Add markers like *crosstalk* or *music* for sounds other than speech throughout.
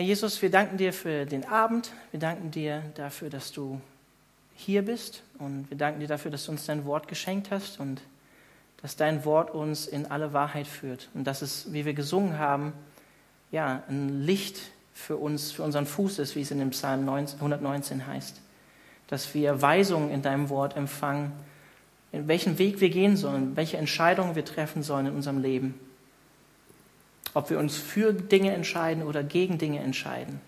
Herr Jesus, wir danken dir für den Abend. Wir danken dir dafür, dass du hier bist. Und wir danken dir dafür, dass du uns dein Wort geschenkt hast und dass dein Wort uns in alle Wahrheit führt. Und dass es, wie wir gesungen haben, ja, ein Licht für uns, für unseren Fuß ist, wie es in dem Psalm 119 heißt. Dass wir Weisungen in deinem Wort empfangen, in welchen Weg wir gehen sollen, welche Entscheidungen wir treffen sollen in unserem Leben. Ob wir uns für Dinge entscheiden oder gegen Dinge entscheiden.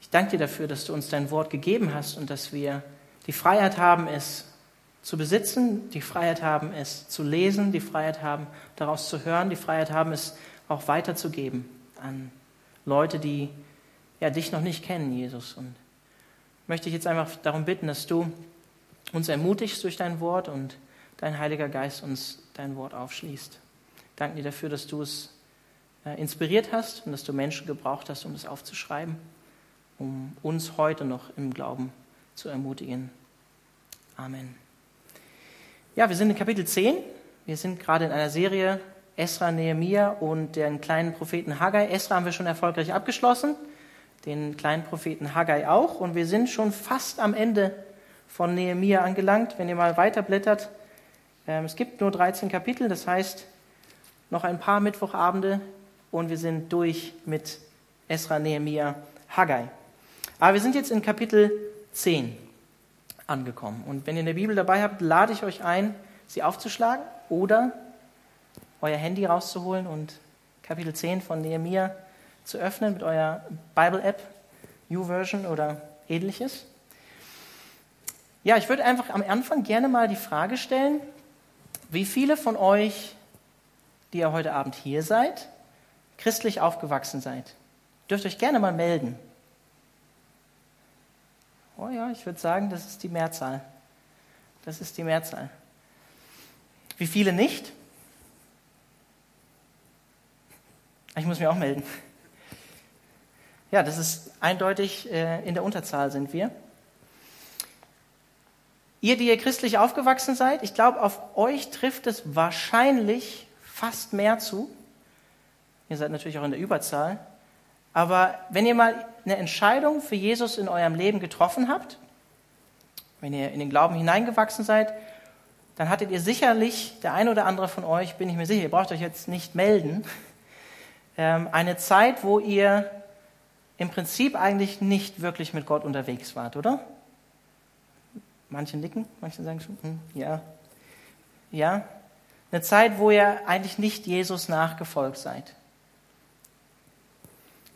Ich danke dir dafür, dass du uns dein Wort gegeben hast und dass wir die Freiheit haben, es zu besitzen, die Freiheit haben, es zu lesen, die Freiheit haben, daraus zu hören, die Freiheit haben, es auch weiterzugeben an Leute, die ja, dich noch nicht kennen, Jesus. Und möchte ich jetzt einfach darum bitten, dass du uns ermutigst durch dein Wort und dein Heiliger Geist uns dein Wort aufschließt. Danke dir dafür, dass du es äh, inspiriert hast und dass du Menschen gebraucht hast, um es aufzuschreiben, um uns heute noch im Glauben zu ermutigen. Amen. Ja, wir sind in Kapitel 10. Wir sind gerade in einer Serie Esra, Nehemiah und den kleinen Propheten Haggai. Esra haben wir schon erfolgreich abgeschlossen, den kleinen Propheten Haggai auch. Und wir sind schon fast am Ende von Nehemiah angelangt. Wenn ihr mal weiterblättert, ähm, es gibt nur 13 Kapitel, das heißt noch ein paar Mittwochabende und wir sind durch mit Esra, Nehemiah, Haggai. Aber wir sind jetzt in Kapitel 10 angekommen. Und wenn ihr eine Bibel dabei habt, lade ich euch ein, sie aufzuschlagen oder euer Handy rauszuholen und Kapitel 10 von Nehemiah zu öffnen mit eurer Bible-App, YouVersion oder ähnliches. Ja, ich würde einfach am Anfang gerne mal die Frage stellen, wie viele von euch, die ihr heute Abend hier seid, christlich aufgewachsen seid? Dürft euch gerne mal melden. Oh ja, ich würde sagen, das ist die Mehrzahl. Das ist die Mehrzahl. Wie viele nicht? Ich muss mich auch melden. Ja, das ist eindeutig, äh, in der Unterzahl sind wir. Ihr, die ihr christlich aufgewachsen seid, ich glaube, auf euch trifft es wahrscheinlich fast mehr zu. Ihr seid natürlich auch in der Überzahl. Aber wenn ihr mal eine Entscheidung für Jesus in eurem Leben getroffen habt, wenn ihr in den Glauben hineingewachsen seid, dann hattet ihr sicherlich, der ein oder andere von euch, bin ich mir sicher, ihr braucht euch jetzt nicht melden, *laughs* ähm, eine Zeit, wo ihr im Prinzip eigentlich nicht wirklich mit Gott unterwegs wart, oder? Manche nicken, manche sagen schon, hm, ja. Ja. Eine Zeit, wo ihr eigentlich nicht Jesus nachgefolgt seid.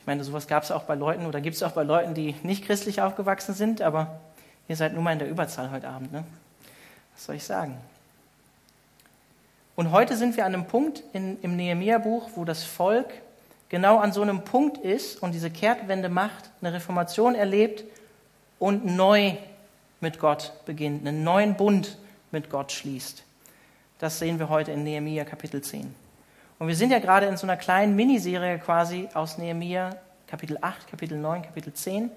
Ich meine, sowas gab es auch bei Leuten oder gibt es auch bei Leuten, die nicht christlich aufgewachsen sind, aber ihr seid nun mal in der Überzahl heute Abend. Ne? Was soll ich sagen? Und heute sind wir an einem Punkt in, im Nehemiah-Buch, wo das Volk genau an so einem Punkt ist und diese Kehrtwende macht, eine Reformation erlebt und neu mit Gott beginnt, einen neuen Bund mit Gott schließt. Das sehen wir heute in Nehemiah Kapitel 10. Und wir sind ja gerade in so einer kleinen Miniserie quasi aus Nehemiah Kapitel 8, Kapitel 9, Kapitel 10,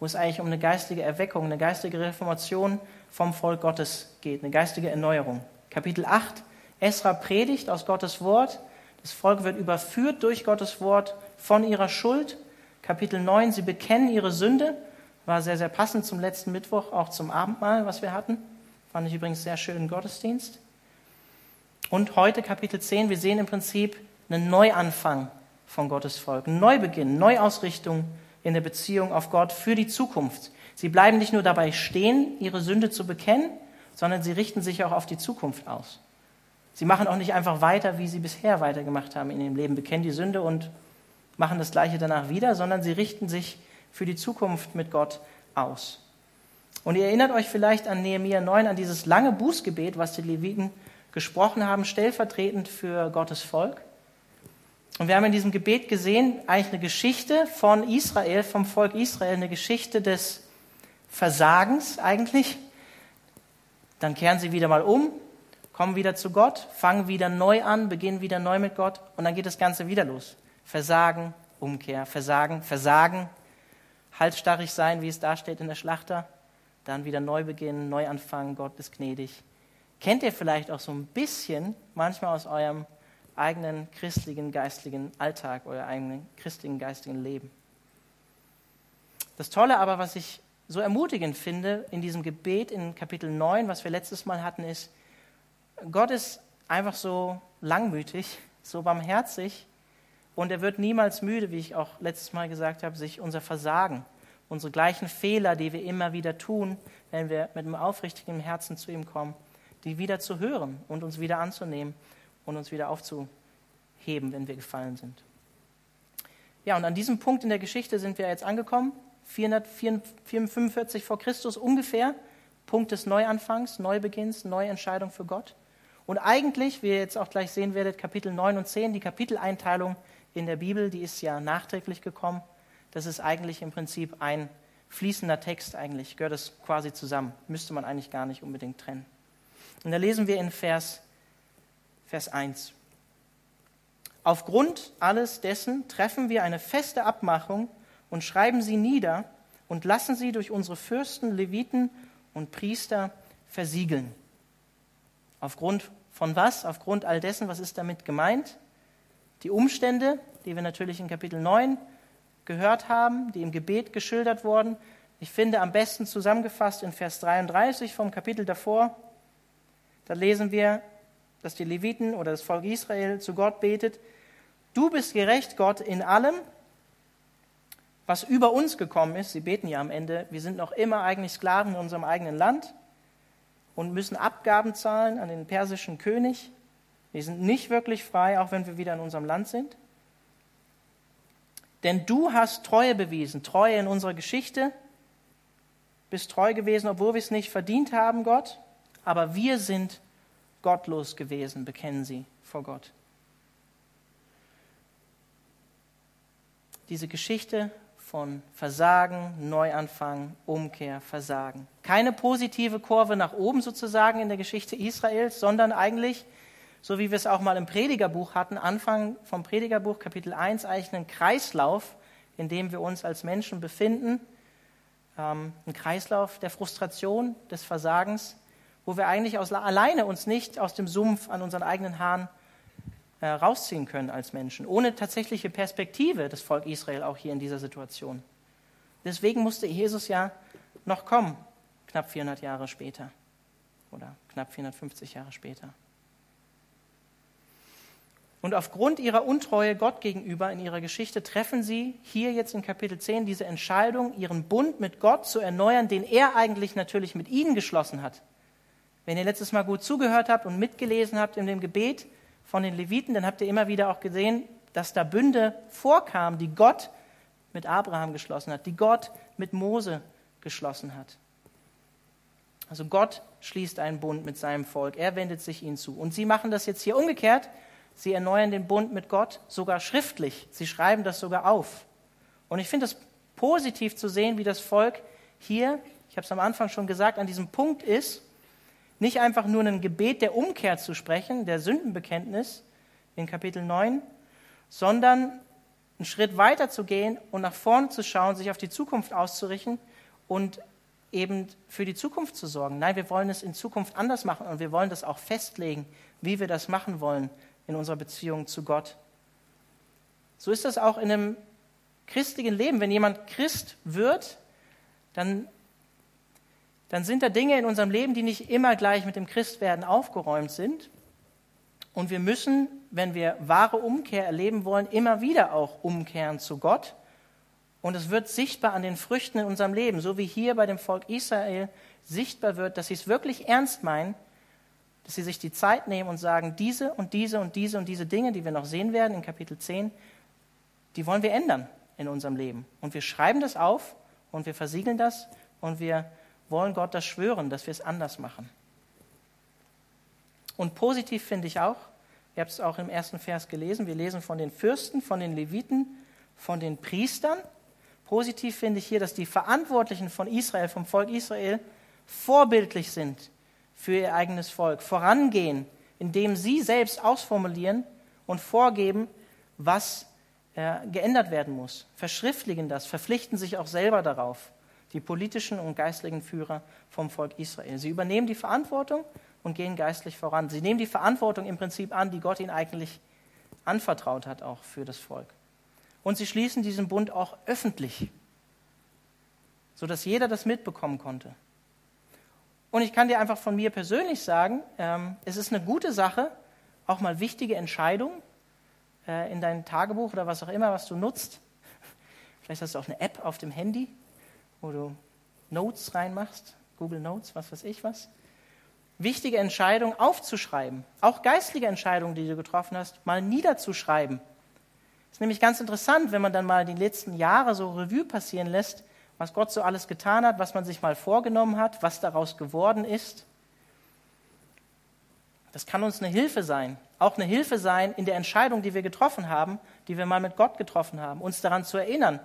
wo es eigentlich um eine geistige Erweckung, eine geistige Reformation vom Volk Gottes geht, eine geistige Erneuerung. Kapitel 8, Esra predigt aus Gottes Wort das Volk wird überführt durch Gottes Wort von ihrer Schuld. Kapitel 9, sie bekennen ihre Sünde. War sehr, sehr passend zum letzten Mittwoch, auch zum Abendmahl, was wir hatten. Fand ich übrigens sehr schönen Gottesdienst. Und heute Kapitel 10, wir sehen im Prinzip einen Neuanfang von Gottes Volk, einen Neubeginn, Neuausrichtung in der Beziehung auf Gott für die Zukunft. Sie bleiben nicht nur dabei stehen, ihre Sünde zu bekennen, sondern sie richten sich auch auf die Zukunft aus. Sie machen auch nicht einfach weiter, wie sie bisher weitergemacht haben in ihrem Leben, bekennen die Sünde und machen das Gleiche danach wieder, sondern sie richten sich für die Zukunft mit Gott aus. Und ihr erinnert euch vielleicht an Nehemiah 9, an dieses lange Bußgebet, was die Leviten gesprochen haben, stellvertretend für Gottes Volk. Und wir haben in diesem Gebet gesehen, eigentlich eine Geschichte von Israel, vom Volk Israel, eine Geschichte des Versagens eigentlich. Dann kehren sie wieder mal um, kommen wieder zu Gott, fangen wieder neu an, beginnen wieder neu mit Gott und dann geht das Ganze wieder los. Versagen, Umkehr, Versagen, Versagen, halsstarrig sein, wie es da steht in der Schlachter, dann wieder neu beginnen, neu anfangen, Gott ist gnädig. Kennt ihr vielleicht auch so ein bisschen manchmal aus eurem eigenen christlichen geistlichen Alltag, euer eigenen christlichen geistigen Leben. Das Tolle aber, was ich so ermutigend finde in diesem Gebet in Kapitel 9, was wir letztes Mal hatten, ist, Gott ist einfach so langmütig, so barmherzig und er wird niemals müde, wie ich auch letztes Mal gesagt habe, sich unser Versagen, unsere gleichen Fehler, die wir immer wieder tun, wenn wir mit einem aufrichtigen Herzen zu ihm kommen, die wieder zu hören und uns wieder anzunehmen und uns wieder aufzuheben, wenn wir gefallen sind. Ja, und an diesem Punkt in der Geschichte sind wir jetzt angekommen. 445 vor Christus ungefähr, Punkt des Neuanfangs, Neubeginns, Neuentscheidung für Gott. Und eigentlich, wie ihr jetzt auch gleich sehen werdet, Kapitel 9 und 10, die Kapiteleinteilung in der Bibel, die ist ja nachträglich gekommen. Das ist eigentlich im Prinzip ein fließender Text, eigentlich gehört es quasi zusammen. Müsste man eigentlich gar nicht unbedingt trennen. Und da lesen wir in Vers, Vers 1. Aufgrund alles dessen treffen wir eine feste Abmachung und schreiben sie nieder und lassen sie durch unsere Fürsten, Leviten und Priester versiegeln. Aufgrund von was? Aufgrund all dessen, was ist damit gemeint? Die Umstände, die wir natürlich in Kapitel 9 gehört haben, die im Gebet geschildert wurden. Ich finde am besten zusammengefasst in Vers 33 vom Kapitel davor. Da lesen wir, dass die Leviten oder das Volk Israel zu Gott betet, du bist gerecht, Gott, in allem was über uns gekommen ist. Sie beten ja am Ende, wir sind noch immer eigentlich Sklaven in unserem eigenen Land und müssen Abgaben zahlen an den persischen König. Wir sind nicht wirklich frei, auch wenn wir wieder in unserem Land sind. Denn du hast Treue bewiesen, Treue in unserer Geschichte, bist treu gewesen, obwohl wir es nicht verdient haben, Gott, aber wir sind gottlos gewesen, bekennen sie vor Gott. Diese Geschichte von Versagen, Neuanfang, Umkehr, Versagen. Keine positive Kurve nach oben sozusagen in der Geschichte Israels, sondern eigentlich, so wie wir es auch mal im Predigerbuch hatten, Anfang vom Predigerbuch Kapitel 1, eigentlich einen Kreislauf, in dem wir uns als Menschen befinden. Ähm, ein Kreislauf der Frustration, des Versagens, wo wir eigentlich aus, alleine uns nicht aus dem Sumpf an unseren eigenen Haaren äh, rausziehen können als Menschen, ohne tatsächliche Perspektive das Volk Israel auch hier in dieser Situation. Deswegen musste Jesus ja noch kommen, knapp 400 Jahre später oder knapp 450 Jahre später. Und aufgrund ihrer Untreue Gott gegenüber in ihrer Geschichte treffen sie hier jetzt in Kapitel 10 diese Entscheidung, ihren Bund mit Gott zu erneuern, den er eigentlich natürlich mit ihnen geschlossen hat. Wenn ihr letztes Mal gut zugehört habt und mitgelesen habt in dem Gebet, von den Leviten, dann habt ihr immer wieder auch gesehen, dass da Bünde vorkamen, die Gott mit Abraham geschlossen hat, die Gott mit Mose geschlossen hat. Also Gott schließt einen Bund mit seinem Volk, er wendet sich ihnen zu. Und sie machen das jetzt hier umgekehrt. Sie erneuern den Bund mit Gott sogar schriftlich. Sie schreiben das sogar auf. Und ich finde es positiv zu sehen, wie das Volk hier, ich habe es am Anfang schon gesagt, an diesem Punkt ist, nicht einfach nur ein Gebet der Umkehr zu sprechen, der Sündenbekenntnis in Kapitel 9, sondern einen Schritt weiter zu gehen und nach vorne zu schauen, sich auf die Zukunft auszurichten und eben für die Zukunft zu sorgen. Nein, wir wollen es in Zukunft anders machen und wir wollen das auch festlegen, wie wir das machen wollen in unserer Beziehung zu Gott. So ist das auch in einem christlichen Leben. Wenn jemand Christ wird, dann dann sind da Dinge in unserem Leben, die nicht immer gleich mit dem Christwerden aufgeräumt sind. Und wir müssen, wenn wir wahre Umkehr erleben wollen, immer wieder auch umkehren zu Gott. Und es wird sichtbar an den Früchten in unserem Leben, so wie hier bei dem Volk Israel sichtbar wird, dass sie es wirklich ernst meinen, dass sie sich die Zeit nehmen und sagen, diese und diese und diese und diese Dinge, die wir noch sehen werden in Kapitel 10, die wollen wir ändern in unserem Leben. Und wir schreiben das auf und wir versiegeln das und wir wollen Gott das schwören, dass wir es anders machen. Und positiv finde ich auch, ihr habt es auch im ersten Vers gelesen, wir lesen von den Fürsten, von den Leviten, von den Priestern. Positiv finde ich hier, dass die Verantwortlichen von Israel, vom Volk Israel, vorbildlich sind für ihr eigenes Volk, vorangehen, indem sie selbst ausformulieren und vorgeben, was äh, geändert werden muss, verschriftlichen das, verpflichten sich auch selber darauf die politischen und geistlichen Führer vom Volk Israel. Sie übernehmen die Verantwortung und gehen geistlich voran. Sie nehmen die Verantwortung im Prinzip an, die Gott ihnen eigentlich anvertraut hat, auch für das Volk. Und sie schließen diesen Bund auch öffentlich, sodass jeder das mitbekommen konnte. Und ich kann dir einfach von mir persönlich sagen, ähm, es ist eine gute Sache, auch mal wichtige Entscheidungen äh, in dein Tagebuch oder was auch immer, was du nutzt. *laughs* Vielleicht hast du auch eine App auf dem Handy, wo du Notes reinmachst, Google Notes, was weiß ich was. Wichtige Entscheidungen aufzuschreiben, auch geistliche Entscheidungen, die du getroffen hast, mal niederzuschreiben. Ist nämlich ganz interessant, wenn man dann mal die letzten Jahre so Revue passieren lässt, was Gott so alles getan hat, was man sich mal vorgenommen hat, was daraus geworden ist. Das kann uns eine Hilfe sein. Auch eine Hilfe sein in der Entscheidung, die wir getroffen haben, die wir mal mit Gott getroffen haben, uns daran zu erinnern.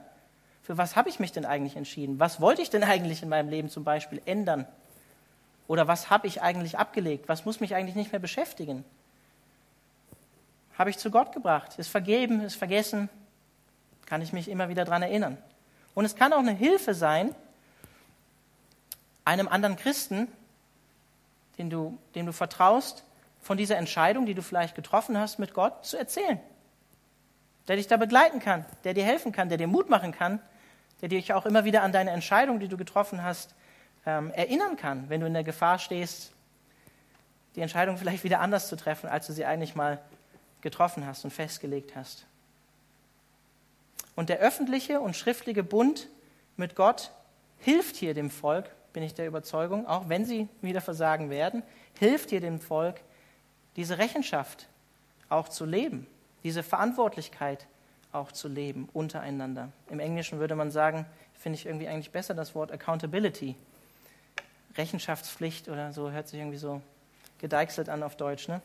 Für was habe ich mich denn eigentlich entschieden? Was wollte ich denn eigentlich in meinem Leben zum Beispiel ändern? Oder was habe ich eigentlich abgelegt? Was muss mich eigentlich nicht mehr beschäftigen? Habe ich zu Gott gebracht? Ist vergeben, ist vergessen? Kann ich mich immer wieder daran erinnern? Und es kann auch eine Hilfe sein, einem anderen Christen, den du, dem du vertraust, von dieser Entscheidung, die du vielleicht getroffen hast mit Gott, zu erzählen. Der dich da begleiten kann, der dir helfen kann, der dir Mut machen kann, der dich auch immer wieder an deine Entscheidung, die du getroffen hast, ähm, erinnern kann, wenn du in der Gefahr stehst, die Entscheidung vielleicht wieder anders zu treffen, als du sie eigentlich mal getroffen hast und festgelegt hast. Und der öffentliche und schriftliche Bund mit Gott hilft hier dem Volk, bin ich der Überzeugung, auch wenn sie wieder versagen werden, hilft hier dem Volk, diese Rechenschaft auch zu leben, diese Verantwortlichkeit auch zu leben untereinander. Im Englischen würde man sagen, finde ich irgendwie eigentlich besser das Wort Accountability. Rechenschaftspflicht oder so, hört sich irgendwie so gedeichselt an auf Deutsch. Ne?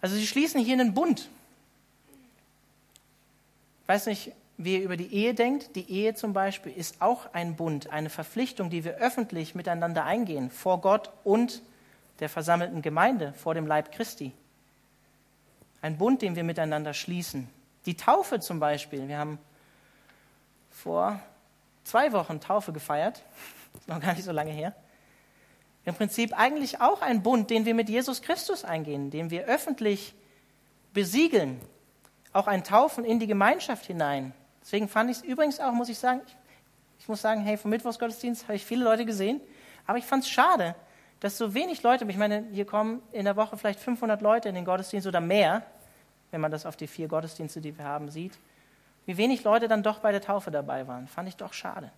Also sie schließen hier einen Bund. Ich weiß nicht, wie ihr über die Ehe denkt. Die Ehe zum Beispiel ist auch ein Bund, eine Verpflichtung, die wir öffentlich miteinander eingehen, vor Gott und der versammelten Gemeinde vor dem Leib Christi. Ein Bund, den wir miteinander schließen. Die Taufe zum Beispiel. Wir haben vor zwei Wochen Taufe gefeiert. *laughs* Ist noch gar nicht so lange her. Im Prinzip eigentlich auch ein Bund, den wir mit Jesus Christus eingehen, den wir öffentlich besiegeln. Auch ein Taufen in die Gemeinschaft hinein. Deswegen fand ich es übrigens auch, muss ich sagen, ich, ich muss sagen, hey, vom Mittwochsgottesdienst habe ich viele Leute gesehen, aber ich fand es schade, dass so wenig Leute, ich meine, hier kommen in der Woche vielleicht 500 Leute in den Gottesdienst oder mehr, wenn man das auf die vier Gottesdienste, die wir haben, sieht, wie wenig Leute dann doch bei der Taufe dabei waren. Fand ich doch schade.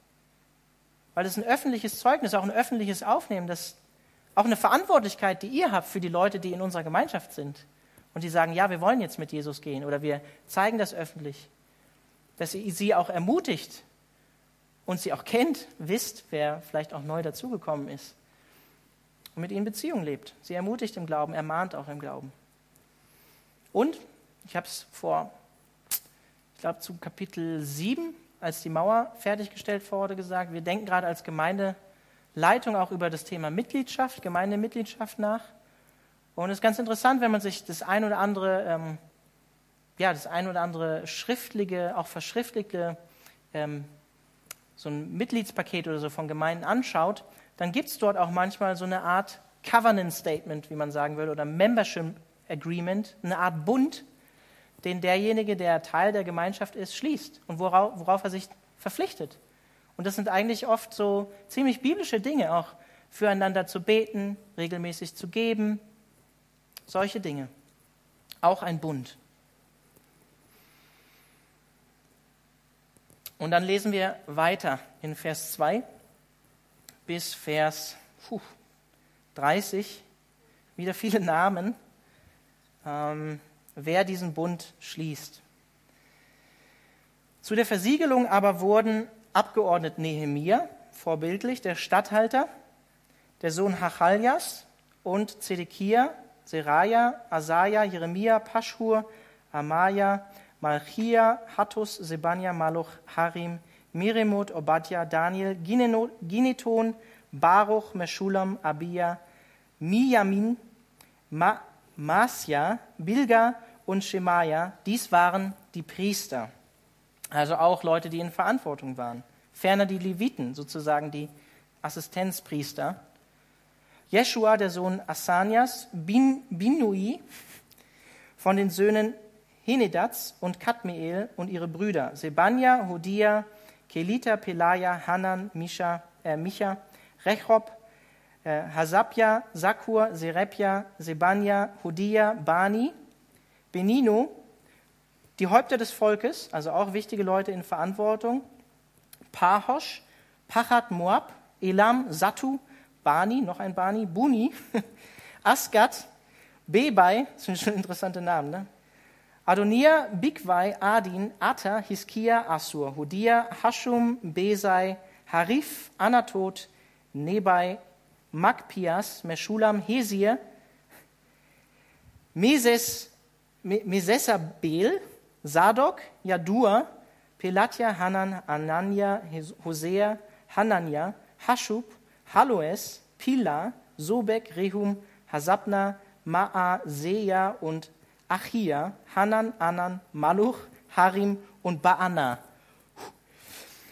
Weil das ein öffentliches Zeugnis, auch ein öffentliches Aufnehmen, das auch eine Verantwortlichkeit, die ihr habt für die Leute, die in unserer Gemeinschaft sind und die sagen, ja, wir wollen jetzt mit Jesus gehen oder wir zeigen das öffentlich, dass ihr sie auch ermutigt und sie auch kennt, wisst, wer vielleicht auch neu dazugekommen ist und mit ihnen Beziehung lebt. Sie ermutigt im Glauben, ermahnt auch im Glauben. Und, ich habe es vor, ich glaube, zu Kapitel 7, als die Mauer fertiggestellt wurde, gesagt, wir denken gerade als Gemeindeleitung auch über das Thema Mitgliedschaft, Gemeindemitgliedschaft nach. Und es ist ganz interessant, wenn man sich das ein oder andere, ähm, ja, das ein oder andere schriftliche, auch verschriftlichte, ähm, so ein Mitgliedspaket oder so von Gemeinden anschaut, dann gibt es dort auch manchmal so eine Art Covenant Statement, wie man sagen würde, oder Membership Agreement, eine Art Bund, den derjenige, der Teil der Gemeinschaft ist, schließt und worauf, worauf er sich verpflichtet. Und das sind eigentlich oft so ziemlich biblische Dinge, auch füreinander zu beten, regelmäßig zu geben, solche Dinge. Auch ein Bund. Und dann lesen wir weiter in Vers 2 bis Vers puh, 30, wieder viele Namen, ähm, wer diesen Bund schließt. Zu der Versiegelung aber wurden abgeordnet Nehemia, vorbildlich, der Statthalter, der Sohn Hachaljas und Zedekia, Seraja, Asaja, Jeremia, Paschhur, Amaya, Malchia, Hattus, Sebania, Maluch, Harim, Miremot, Obadja, Daniel, Gineton, Baruch, Meschulam, Abia, Miyamin, Ma Masja, Bilga und Shemaya. Dies waren die Priester, also auch Leute, die in Verantwortung waren. Ferner die Leviten, sozusagen die Assistenzpriester. Jeschua, der Sohn Asanias, Bin, Binui, von den Söhnen Henedats und Kadmiel und ihre Brüder, Sebania, Hodia, Kelita, Pelaja, Hanan, Misha, äh, Micha, Rechob, Hasabja, Sakur, Serepja, Sebania, Hodia, Bani, Benino, die Häupter des Volkes, also auch wichtige Leute in Verantwortung, Pahosh, Pachat Moab, Elam, Satu, Bani, noch ein Bani, Buni, *laughs* Asgat, Bebai, das sind schon interessante Namen, ne? Adonia, Bigwai, Adin, Atta, Hiskia, Assur, Hodia, Hashum, Besai, Harif, Anatot, Nebai, Magpias, Meschulam, Hesir, Meses, Mesesabel, Sadok, Jadua, Pelatja, Hanan, Anania, Hosea, Hanania, Hashub, Haloes, Pila, Sobek, Rehum, Hasabna, Maaseja und Achia, Hanan, Anan, Maluch, Harim und Baana.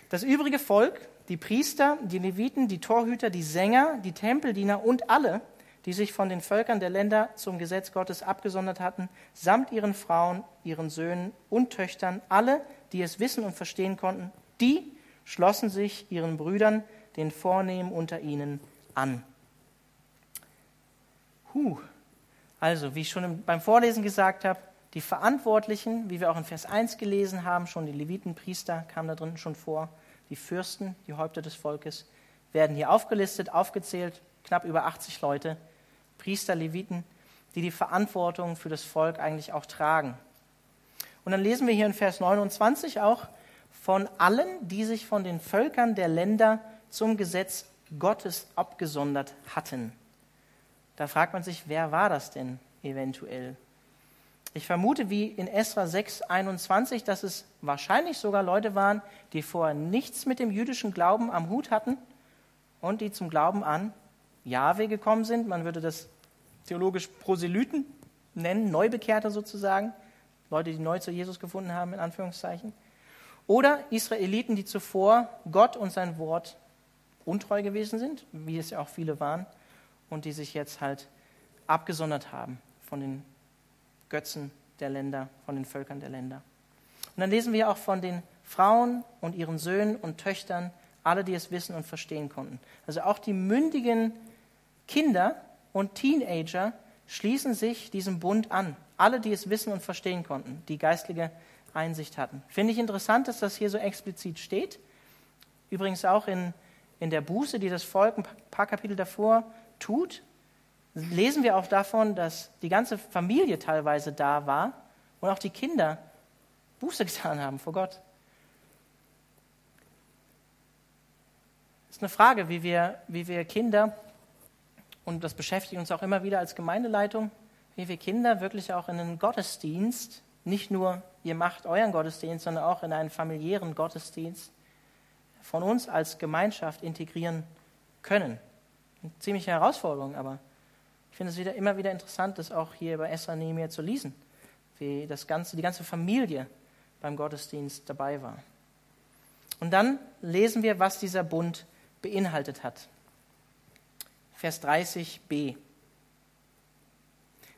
Das übrige Volk, die Priester, die Leviten, die Torhüter, die Sänger, die Tempeldiener und alle, die sich von den Völkern der Länder zum Gesetz Gottes abgesondert hatten, samt ihren Frauen, ihren Söhnen und Töchtern, alle, die es wissen und verstehen konnten, die schlossen sich ihren Brüdern, den Vornehmen unter ihnen, an. Huh. Also, wie ich schon beim Vorlesen gesagt habe, die Verantwortlichen, wie wir auch in Vers 1 gelesen haben, schon die Leviten, Priester kamen da drin schon vor, die Fürsten, die Häupter des Volkes, werden hier aufgelistet, aufgezählt, knapp über 80 Leute, Priester, Leviten, die die Verantwortung für das Volk eigentlich auch tragen. Und dann lesen wir hier in Vers 29 auch von allen, die sich von den Völkern der Länder zum Gesetz Gottes abgesondert hatten. Da fragt man sich, wer war das denn eventuell? Ich vermute, wie in Esra 6, 21, dass es wahrscheinlich sogar Leute waren, die vorher nichts mit dem jüdischen Glauben am Hut hatten und die zum Glauben an Jahwe gekommen sind. Man würde das theologisch Proselyten nennen, Neubekehrte sozusagen, Leute, die neu zu Jesus gefunden haben, in Anführungszeichen. Oder Israeliten, die zuvor Gott und sein Wort untreu gewesen sind, wie es ja auch viele waren, und die sich jetzt halt abgesondert haben von den Götzen der Länder, von den Völkern der Länder. Und dann lesen wir auch von den Frauen und ihren Söhnen und Töchtern, alle, die es wissen und verstehen konnten. Also auch die mündigen Kinder und Teenager schließen sich diesem Bund an. Alle, die es wissen und verstehen konnten, die geistliche Einsicht hatten. Finde ich interessant, dass das hier so explizit steht. Übrigens auch in, in der Buße, die das Volk ein paar Kapitel davor tut, lesen wir auch davon, dass die ganze Familie teilweise da war und auch die Kinder Buße *laughs* getan haben vor Gott. Das ist eine Frage, wie wir, wie wir Kinder, und das beschäftigt uns auch immer wieder als Gemeindeleitung, wie wir Kinder wirklich auch in einen Gottesdienst, nicht nur ihr macht euren Gottesdienst, sondern auch in einen familiären Gottesdienst von uns als Gemeinschaft integrieren können. Eine ziemliche Herausforderung, aber ich finde es wieder, immer wieder interessant, das auch hier bei Esra Nehemiah zu lesen, wie das ganze, die ganze Familie beim Gottesdienst dabei war. Und dann lesen wir, was dieser Bund beinhaltet hat. Vers 30b.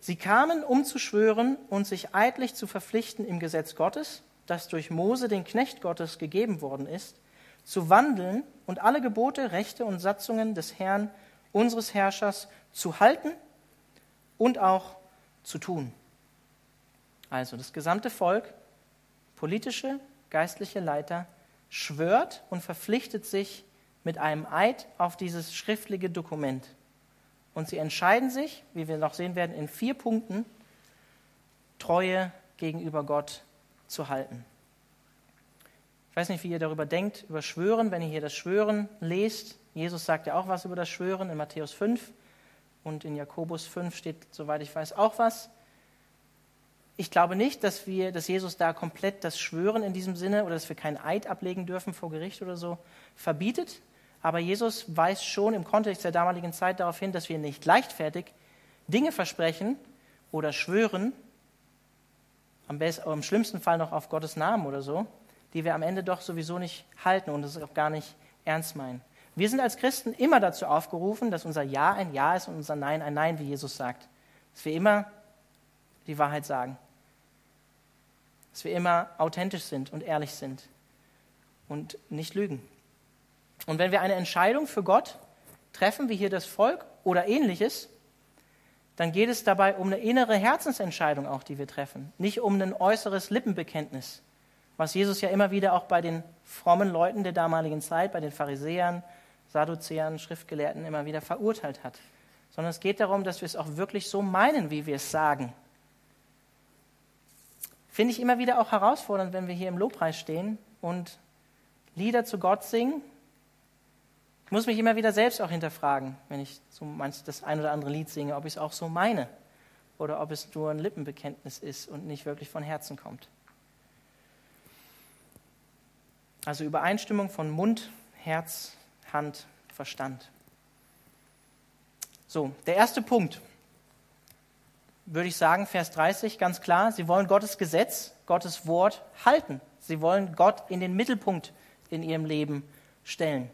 Sie kamen, um zu schwören und sich eidlich zu verpflichten im Gesetz Gottes, das durch Mose, den Knecht Gottes, gegeben worden ist, zu wandeln und alle Gebote, Rechte und Satzungen des Herrn, unseres Herrschers, zu halten und auch zu tun. Also das gesamte Volk, politische, geistliche Leiter, schwört und verpflichtet sich mit einem Eid auf dieses schriftliche Dokument. Und sie entscheiden sich, wie wir noch sehen werden, in vier Punkten, Treue gegenüber Gott zu halten. Ich weiß nicht, wie ihr darüber denkt, über Schwören, wenn ihr hier das Schwören lest. Jesus sagt ja auch was über das Schwören in Matthäus 5 und in Jakobus 5 steht, soweit ich weiß, auch was. Ich glaube nicht, dass, wir, dass Jesus da komplett das Schwören in diesem Sinne oder dass wir keinen Eid ablegen dürfen vor Gericht oder so verbietet. Aber Jesus weist schon im Kontext der damaligen Zeit darauf hin, dass wir nicht leichtfertig Dinge versprechen oder schwören, am, besten, im schlimmsten Fall noch auf Gottes Namen oder so, die wir am Ende doch sowieso nicht halten und das auch gar nicht ernst meinen. Wir sind als Christen immer dazu aufgerufen, dass unser Ja ein Ja ist und unser Nein ein Nein, wie Jesus sagt. Dass wir immer die Wahrheit sagen. Dass wir immer authentisch sind und ehrlich sind und nicht lügen. Und wenn wir eine Entscheidung für Gott treffen, wie hier das Volk oder ähnliches, dann geht es dabei um eine innere Herzensentscheidung auch, die wir treffen, nicht um ein äußeres Lippenbekenntnis, was Jesus ja immer wieder auch bei den frommen Leuten der damaligen Zeit, bei den Pharisäern, Sadduzäern, Schriftgelehrten immer wieder verurteilt hat, sondern es geht darum, dass wir es auch wirklich so meinen, wie wir es sagen. Finde ich immer wieder auch herausfordernd, wenn wir hier im Lobpreis stehen und Lieder zu Gott singen ich muss mich immer wieder selbst auch hinterfragen, wenn ich so das ein oder andere Lied singe, ob ich es auch so meine oder ob es nur ein Lippenbekenntnis ist und nicht wirklich von Herzen kommt. Also Übereinstimmung von Mund, Herz, Hand, Verstand. So, der erste Punkt, würde ich sagen, Vers 30, ganz klar, sie wollen Gottes Gesetz, Gottes Wort halten. Sie wollen Gott in den Mittelpunkt in ihrem Leben stellen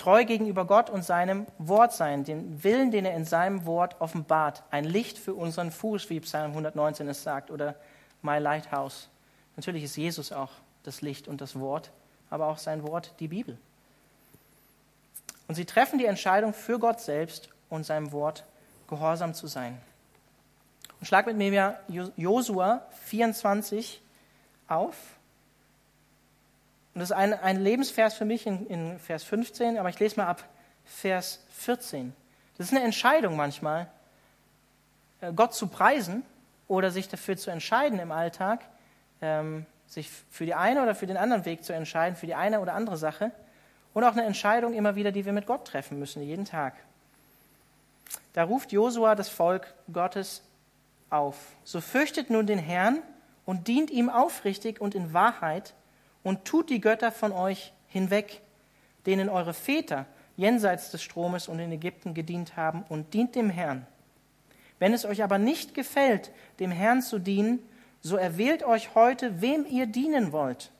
treu gegenüber Gott und seinem Wort sein, den Willen, den er in seinem Wort offenbart, ein Licht für unseren Fuß, wie Psalm 119 es sagt, oder My Lighthouse. Natürlich ist Jesus auch das Licht und das Wort, aber auch sein Wort die Bibel. Und sie treffen die Entscheidung für Gott selbst und seinem Wort gehorsam zu sein. Und schlag mit mir Josua 24 auf. Und das ist ein, ein Lebensvers für mich in, in Vers 15, aber ich lese mal ab Vers 14. Das ist eine Entscheidung manchmal, äh, Gott zu preisen oder sich dafür zu entscheiden im Alltag, ähm, sich für die eine oder für den anderen Weg zu entscheiden, für die eine oder andere Sache. Und auch eine Entscheidung immer wieder, die wir mit Gott treffen müssen, jeden Tag. Da ruft Josua das Volk Gottes auf. So fürchtet nun den Herrn und dient ihm aufrichtig und in Wahrheit und tut die Götter von euch hinweg, denen eure Väter jenseits des Stromes und in Ägypten gedient haben, und dient dem Herrn. Wenn es euch aber nicht gefällt, dem Herrn zu dienen, so erwählt euch heute, wem ihr dienen wollt.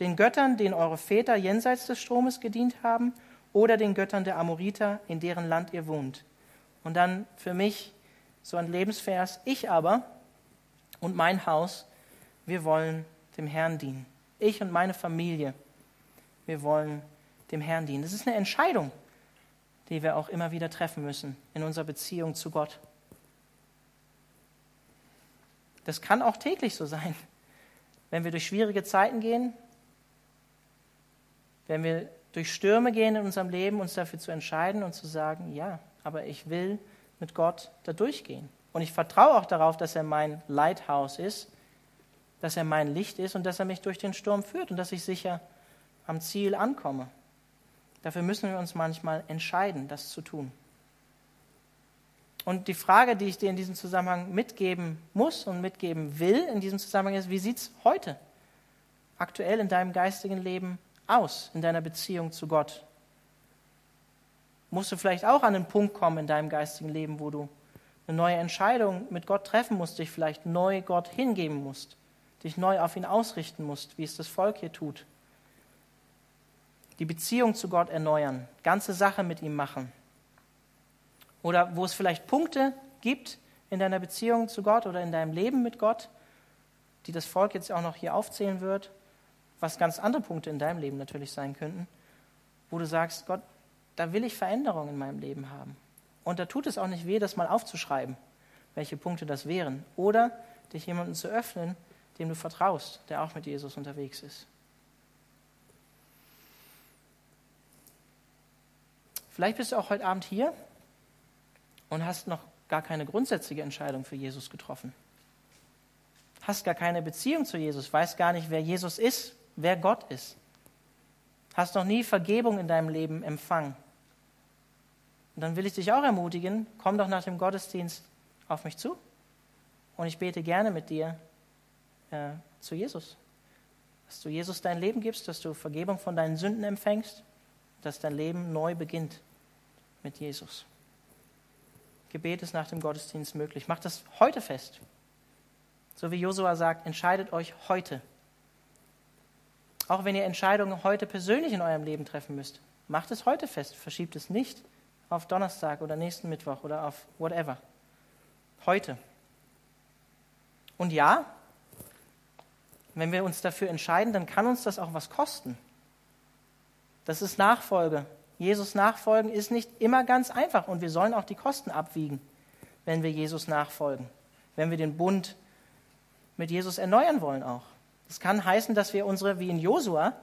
Den Göttern, denen eure Väter jenseits des Stromes gedient haben, oder den Göttern der Amoriter, in deren Land ihr wohnt. Und dann für mich so ein Lebensvers, ich aber und mein Haus, wir wollen dem Herrn dienen. Ich und meine Familie, wir wollen dem Herrn dienen. Das ist eine Entscheidung, die wir auch immer wieder treffen müssen in unserer Beziehung zu Gott. Das kann auch täglich so sein, wenn wir durch schwierige Zeiten gehen, wenn wir durch Stürme gehen in unserem Leben, uns dafür zu entscheiden und zu sagen, ja, aber ich will mit Gott da durchgehen. Und ich vertraue auch darauf, dass er mein Lighthouse ist, dass er mein Licht ist und dass er mich durch den Sturm führt und dass ich sicher am Ziel ankomme. Dafür müssen wir uns manchmal entscheiden, das zu tun. Und die Frage, die ich dir in diesem Zusammenhang mitgeben muss und mitgeben will, in diesem Zusammenhang ist, wie sieht es heute, aktuell in deinem geistigen Leben aus, in deiner Beziehung zu Gott? Musst du vielleicht auch an einen Punkt kommen in deinem geistigen Leben, wo du eine neue Entscheidung mit Gott treffen musst, dich vielleicht neu Gott hingeben musst? dich neu auf ihn ausrichten musst, wie es das Volk hier tut. Die Beziehung zu Gott erneuern, ganze Sache mit ihm machen. Oder wo es vielleicht Punkte gibt in deiner Beziehung zu Gott oder in deinem Leben mit Gott, die das Volk jetzt auch noch hier aufzählen wird, was ganz andere Punkte in deinem Leben natürlich sein könnten, wo du sagst, Gott, da will ich Veränderungen in meinem Leben haben. Und da tut es auch nicht weh, das mal aufzuschreiben, welche Punkte das wären. Oder dich jemandem zu öffnen, dem du vertraust, der auch mit Jesus unterwegs ist. Vielleicht bist du auch heute Abend hier und hast noch gar keine grundsätzliche Entscheidung für Jesus getroffen. Hast gar keine Beziehung zu Jesus, weißt gar nicht, wer Jesus ist, wer Gott ist. Hast noch nie Vergebung in deinem Leben empfangen. Und dann will ich dich auch ermutigen, komm doch nach dem Gottesdienst auf mich zu und ich bete gerne mit dir äh, zu Jesus. Dass du Jesus dein Leben gibst, dass du Vergebung von deinen Sünden empfängst, dass dein Leben neu beginnt mit Jesus. Gebet ist nach dem Gottesdienst möglich. Macht das heute fest. So wie Josua sagt, entscheidet euch heute. Auch wenn ihr Entscheidungen heute persönlich in eurem Leben treffen müsst, macht es heute fest. Verschiebt es nicht auf Donnerstag oder nächsten Mittwoch oder auf whatever. Heute. Und ja, wenn wir uns dafür entscheiden, dann kann uns das auch was kosten. Das ist Nachfolge. Jesus nachfolgen ist nicht immer ganz einfach und wir sollen auch die Kosten abwiegen, wenn wir Jesus nachfolgen, wenn wir den Bund mit Jesus erneuern wollen auch. Das kann heißen, dass wir unsere, wie in Josua,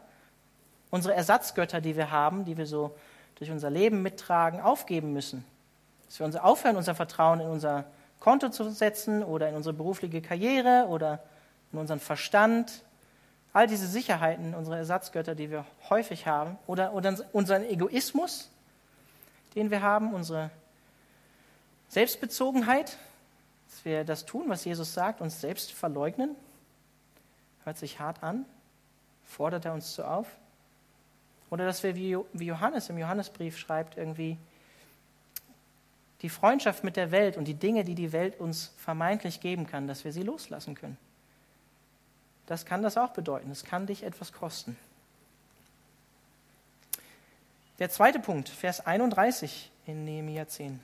unsere Ersatzgötter, die wir haben, die wir so durch unser Leben mittragen, aufgeben müssen. Dass wir uns aufhören, unser Vertrauen in unser Konto zu setzen oder in unsere berufliche Karriere oder in unseren Verstand. All diese Sicherheiten, unsere Ersatzgötter, die wir häufig haben, oder, oder unseren Egoismus, den wir haben, unsere Selbstbezogenheit, dass wir das tun, was Jesus sagt, uns selbst verleugnen. Hört sich hart an, fordert er uns zu auf. Oder dass wir, wie Johannes im Johannesbrief schreibt, irgendwie die Freundschaft mit der Welt und die Dinge, die die Welt uns vermeintlich geben kann, dass wir sie loslassen können. Das kann das auch bedeuten. Es kann dich etwas kosten. Der zweite Punkt, Vers 31 in Nehemiah 10.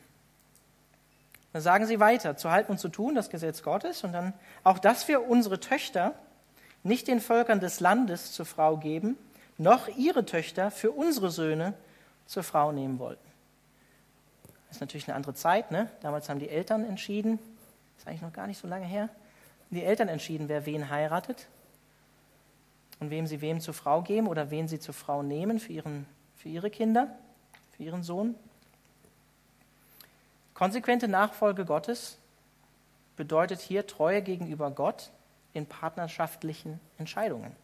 Da sagen sie weiter, zu halten und zu tun, das Gesetz Gottes, und dann auch, dass wir unsere Töchter nicht den Völkern des Landes zur Frau geben, noch ihre Töchter für unsere Söhne zur Frau nehmen wollten. Das ist natürlich eine andere Zeit. Ne? Damals haben die Eltern entschieden, ist eigentlich noch gar nicht so lange her, die Eltern entschieden, wer wen heiratet und wem sie wem zur Frau geben oder wen sie zur Frau nehmen für, ihren, für ihre Kinder, für ihren Sohn. Konsequente Nachfolge Gottes bedeutet hier Treue gegenüber Gott in partnerschaftlichen Entscheidungen.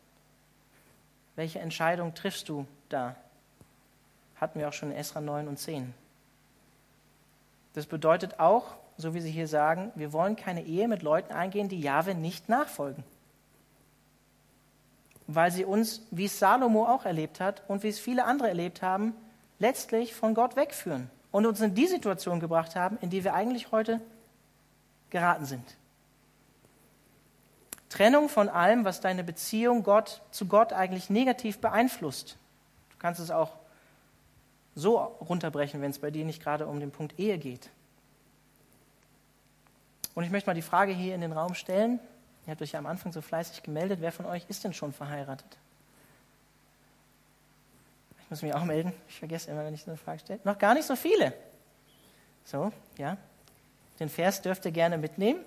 Welche Entscheidung triffst du da? Hatten wir auch schon in Esra 9 und 10. Das bedeutet auch, so wie Sie hier sagen, wir wollen keine Ehe mit Leuten eingehen, die Jahwe nicht nachfolgen. Weil sie uns, wie es Salomo auch erlebt hat und wie es viele andere erlebt haben, letztlich von Gott wegführen und uns in die Situation gebracht haben, in die wir eigentlich heute geraten sind. Trennung von allem, was deine Beziehung Gott, zu Gott eigentlich negativ beeinflusst. Du kannst es auch so runterbrechen, wenn es bei dir nicht gerade um den Punkt Ehe geht. Und ich möchte mal die Frage hier in den Raum stellen. Ihr habt euch ja am Anfang so fleißig gemeldet. Wer von euch ist denn schon verheiratet? Ich muss mich auch melden. Ich vergesse immer, wenn ich so eine Frage stelle. Noch gar nicht so viele. So, ja. Den Vers dürft ihr gerne mitnehmen.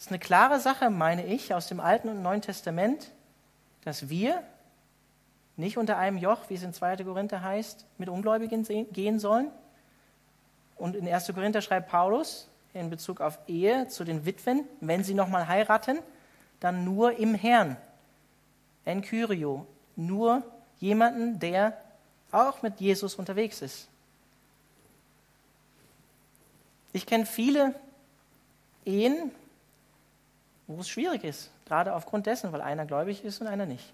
Das ist eine klare Sache, meine ich, aus dem Alten und Neuen Testament, dass wir nicht unter einem Joch, wie es in 2. Korinther heißt, mit Ungläubigen gehen sollen. Und in 1. Korinther schreibt Paulus in Bezug auf Ehe zu den Witwen, wenn sie nochmal heiraten, dann nur im Herrn. En Kyrio, nur jemanden, der auch mit Jesus unterwegs ist. Ich kenne viele Ehen, wo es schwierig ist, gerade aufgrund dessen, weil einer gläubig ist und einer nicht.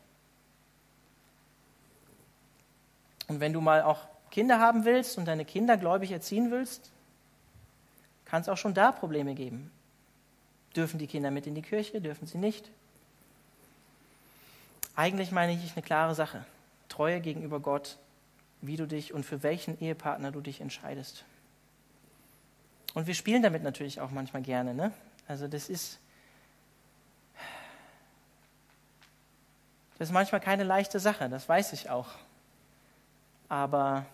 Und wenn du mal auch Kinder haben willst und deine Kinder gläubig erziehen willst, kann es auch schon da Probleme geben. Dürfen die Kinder mit in die Kirche, dürfen sie nicht? Eigentlich meine ich eine klare Sache. Treue gegenüber Gott, wie du dich und für welchen Ehepartner du dich entscheidest. Und wir spielen damit natürlich auch manchmal gerne. Ne? Also das ist, das ist manchmal keine leichte Sache, das weiß ich auch. Aber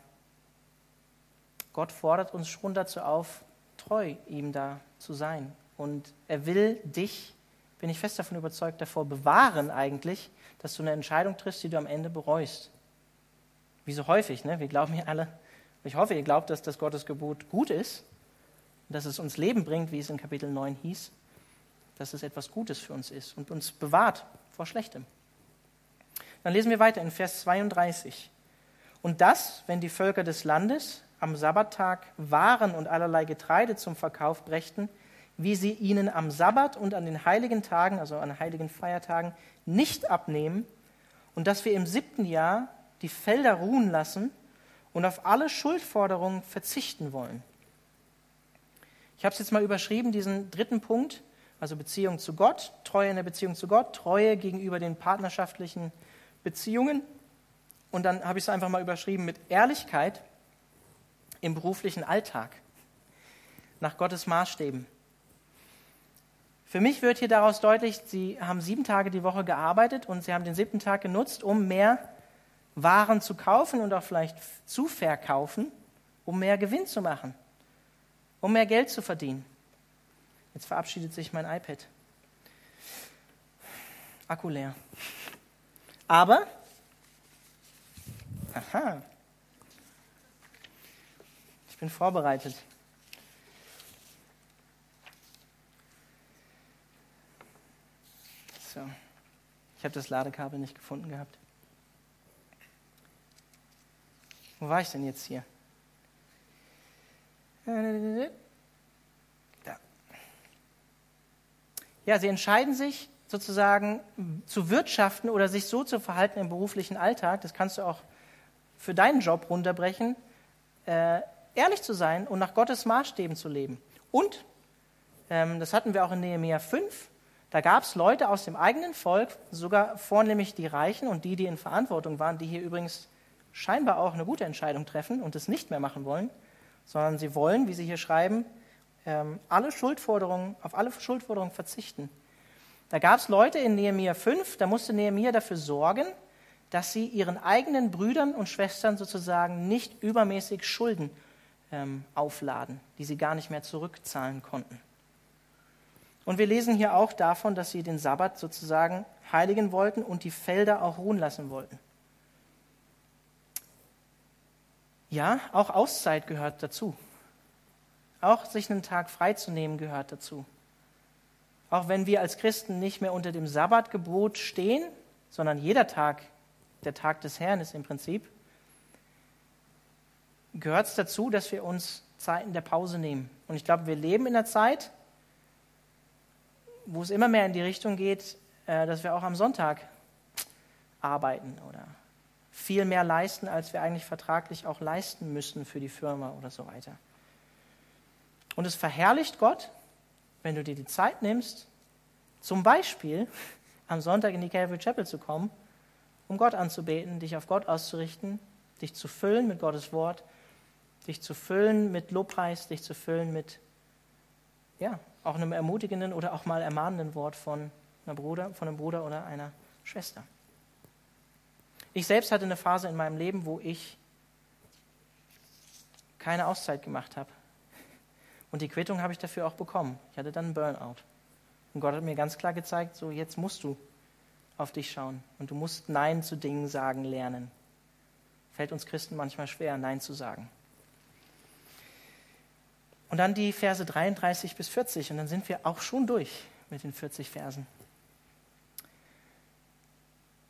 Gott fordert uns schon dazu auf, treu ihm da zu sein. Und er will dich, bin ich fest davon überzeugt, davor bewahren eigentlich, dass du eine Entscheidung triffst, die du am Ende bereust. Wie so häufig, ne? wir glauben hier alle, ich hoffe, ihr glaubt, dass das Gottesgebot gut ist, dass es uns Leben bringt, wie es in Kapitel 9 hieß, dass es etwas Gutes für uns ist und uns bewahrt vor Schlechtem. Dann lesen wir weiter in Vers 32. Und das, wenn die Völker des Landes am Sabbattag Waren und allerlei Getreide zum Verkauf brächten, wie sie ihnen am Sabbat und an den heiligen Tagen, also an heiligen Feiertagen, nicht abnehmen, und dass wir im siebten Jahr die Felder ruhen lassen und auf alle Schuldforderungen verzichten wollen. Ich habe es jetzt mal überschrieben, diesen dritten Punkt, also Beziehung zu Gott, Treue in der Beziehung zu Gott, Treue gegenüber den partnerschaftlichen Beziehungen und dann habe ich es einfach mal überschrieben mit Ehrlichkeit im beruflichen Alltag, nach Gottes Maßstäben. Für mich wird hier daraus deutlich, sie haben sieben Tage die Woche gearbeitet und sie haben den siebten Tag genutzt, um mehr Waren zu kaufen und auch vielleicht zu verkaufen, um mehr Gewinn zu machen, um mehr Geld zu verdienen. Jetzt verabschiedet sich mein iPad. Akku leer. Aber, aha, ich bin vorbereitet. So, ich habe das Ladekabel nicht gefunden gehabt. Wo war ich denn jetzt hier? Da. Ja, sie entscheiden sich sozusagen zu wirtschaften oder sich so zu verhalten im beruflichen Alltag. Das kannst du auch für deinen Job runterbrechen. Äh, ehrlich zu sein und nach Gottes Maßstäben zu leben. Und, ähm, das hatten wir auch in Nehemiah 5, da gab es Leute aus dem eigenen Volk, sogar vornehmlich die Reichen und die, die in Verantwortung waren, die hier übrigens scheinbar auch eine gute Entscheidung treffen und es nicht mehr machen wollen, sondern sie wollen, wie sie hier schreiben, ähm, alle Schuldforderungen, auf alle Schuldforderungen verzichten. Da gab es Leute in Nehemiah 5, da musste Nehemiah dafür sorgen, dass sie ihren eigenen Brüdern und Schwestern sozusagen nicht übermäßig Schulden ähm, aufladen, die sie gar nicht mehr zurückzahlen konnten. Und wir lesen hier auch davon, dass sie den Sabbat sozusagen heiligen wollten und die Felder auch ruhen lassen wollten. Ja, auch Auszeit gehört dazu. Auch sich einen Tag freizunehmen gehört dazu. Auch wenn wir als Christen nicht mehr unter dem Sabbatgebot stehen, sondern jeder Tag der Tag des Herrn ist im Prinzip, gehört es dazu, dass wir uns Zeiten der Pause nehmen. Und ich glaube, wir leben in der Zeit, wo es immer mehr in die Richtung geht, äh, dass wir auch am Sonntag arbeiten oder viel mehr leisten, als wir eigentlich vertraglich auch leisten müssen für die Firma oder so weiter. Und es verherrlicht Gott, wenn du dir die Zeit nimmst, zum Beispiel am Sonntag in die Calvary Chapel zu kommen, um Gott anzubeten, dich auf Gott auszurichten, dich zu füllen mit Gottes Wort, dich zu füllen mit Lobpreis, dich zu füllen mit, ja, auch einem ermutigenden oder auch mal ermahnenden Wort von, einer Bruder, von einem Bruder oder einer Schwester. Ich selbst hatte eine Phase in meinem Leben, wo ich keine Auszeit gemacht habe. Und die Quittung habe ich dafür auch bekommen. Ich hatte dann einen Burnout. Und Gott hat mir ganz klar gezeigt, so jetzt musst du auf dich schauen und du musst Nein zu Dingen sagen lernen. Fällt uns Christen manchmal schwer, Nein zu sagen. Und dann die Verse 33 bis 40 und dann sind wir auch schon durch mit den 40 Versen.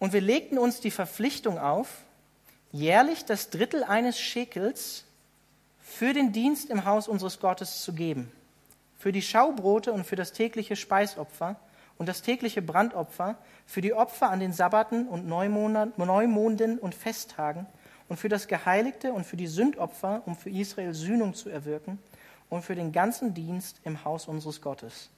Und wir legten uns die Verpflichtung auf, jährlich das Drittel eines Schekels für den Dienst im Haus unseres Gottes zu geben, für die Schaubrote und für das tägliche Speisopfer und das tägliche Brandopfer, für die Opfer an den Sabbaten und Neumonden und Festtagen und für das Geheiligte und für die Sündopfer, um für Israel Sühnung zu erwirken und für den ganzen Dienst im Haus unseres Gottes.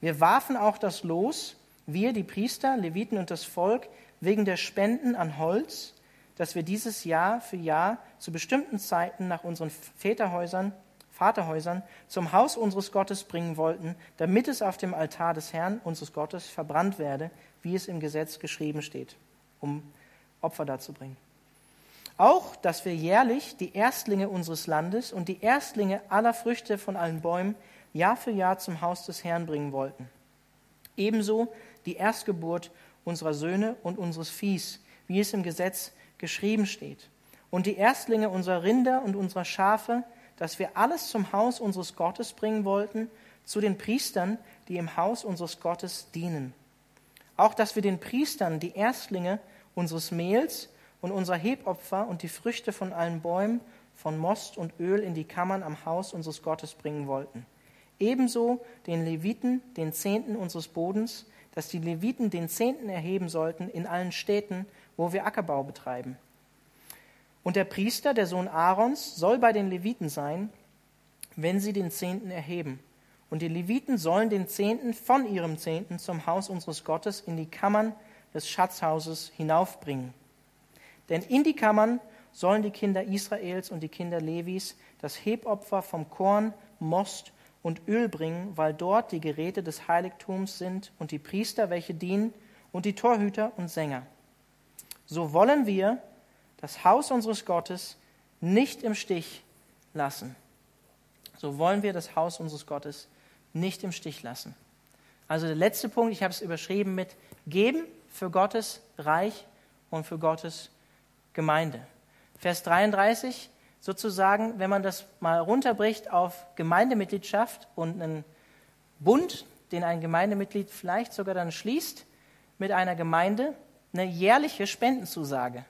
Wir warfen auch das Los, wir, die Priester, Leviten und das Volk, wegen der Spenden an Holz, das wir dieses Jahr für Jahr zu bestimmten Zeiten nach unseren Väterhäusern, Vaterhäusern zum Haus unseres Gottes bringen wollten, damit es auf dem Altar des Herrn, unseres Gottes, verbrannt werde, wie es im Gesetz geschrieben steht, um Opfer darzubringen. Auch, dass wir jährlich die Erstlinge unseres Landes und die Erstlinge aller Früchte von allen Bäumen Jahr für Jahr zum Haus des Herrn bringen wollten. Ebenso die Erstgeburt unserer Söhne und unseres Viehs, wie es im Gesetz geschrieben steht. Und die Erstlinge unserer Rinder und unserer Schafe, dass wir alles zum Haus unseres Gottes bringen wollten, zu den Priestern, die im Haus unseres Gottes dienen. Auch, dass wir den Priestern die Erstlinge unseres Mehls und unserer Hebopfer und die Früchte von allen Bäumen, von Most und Öl in die Kammern am Haus unseres Gottes bringen wollten. Ebenso den Leviten den Zehnten unseres Bodens, dass die Leviten den Zehnten erheben sollten in allen Städten, wo wir Ackerbau betreiben. Und der Priester, der Sohn Aarons, soll bei den Leviten sein, wenn sie den Zehnten erheben. Und die Leviten sollen den Zehnten von ihrem Zehnten zum Haus unseres Gottes in die Kammern des Schatzhauses hinaufbringen. Denn in die Kammern sollen die Kinder Israels und die Kinder Levis das Hebopfer vom Korn, Most und Öl bringen, weil dort die Geräte des Heiligtums sind und die Priester, welche dienen, und die Torhüter und Sänger. So wollen wir das Haus unseres Gottes nicht im Stich lassen. So wollen wir das Haus unseres Gottes nicht im Stich lassen. Also der letzte Punkt, ich habe es überschrieben mit Geben für Gottes Reich und für Gottes Gemeinde. Vers 33, sozusagen, wenn man das mal runterbricht auf Gemeindemitgliedschaft und einen Bund, den ein Gemeindemitglied vielleicht sogar dann schließt mit einer Gemeinde, eine jährliche Spendenzusage,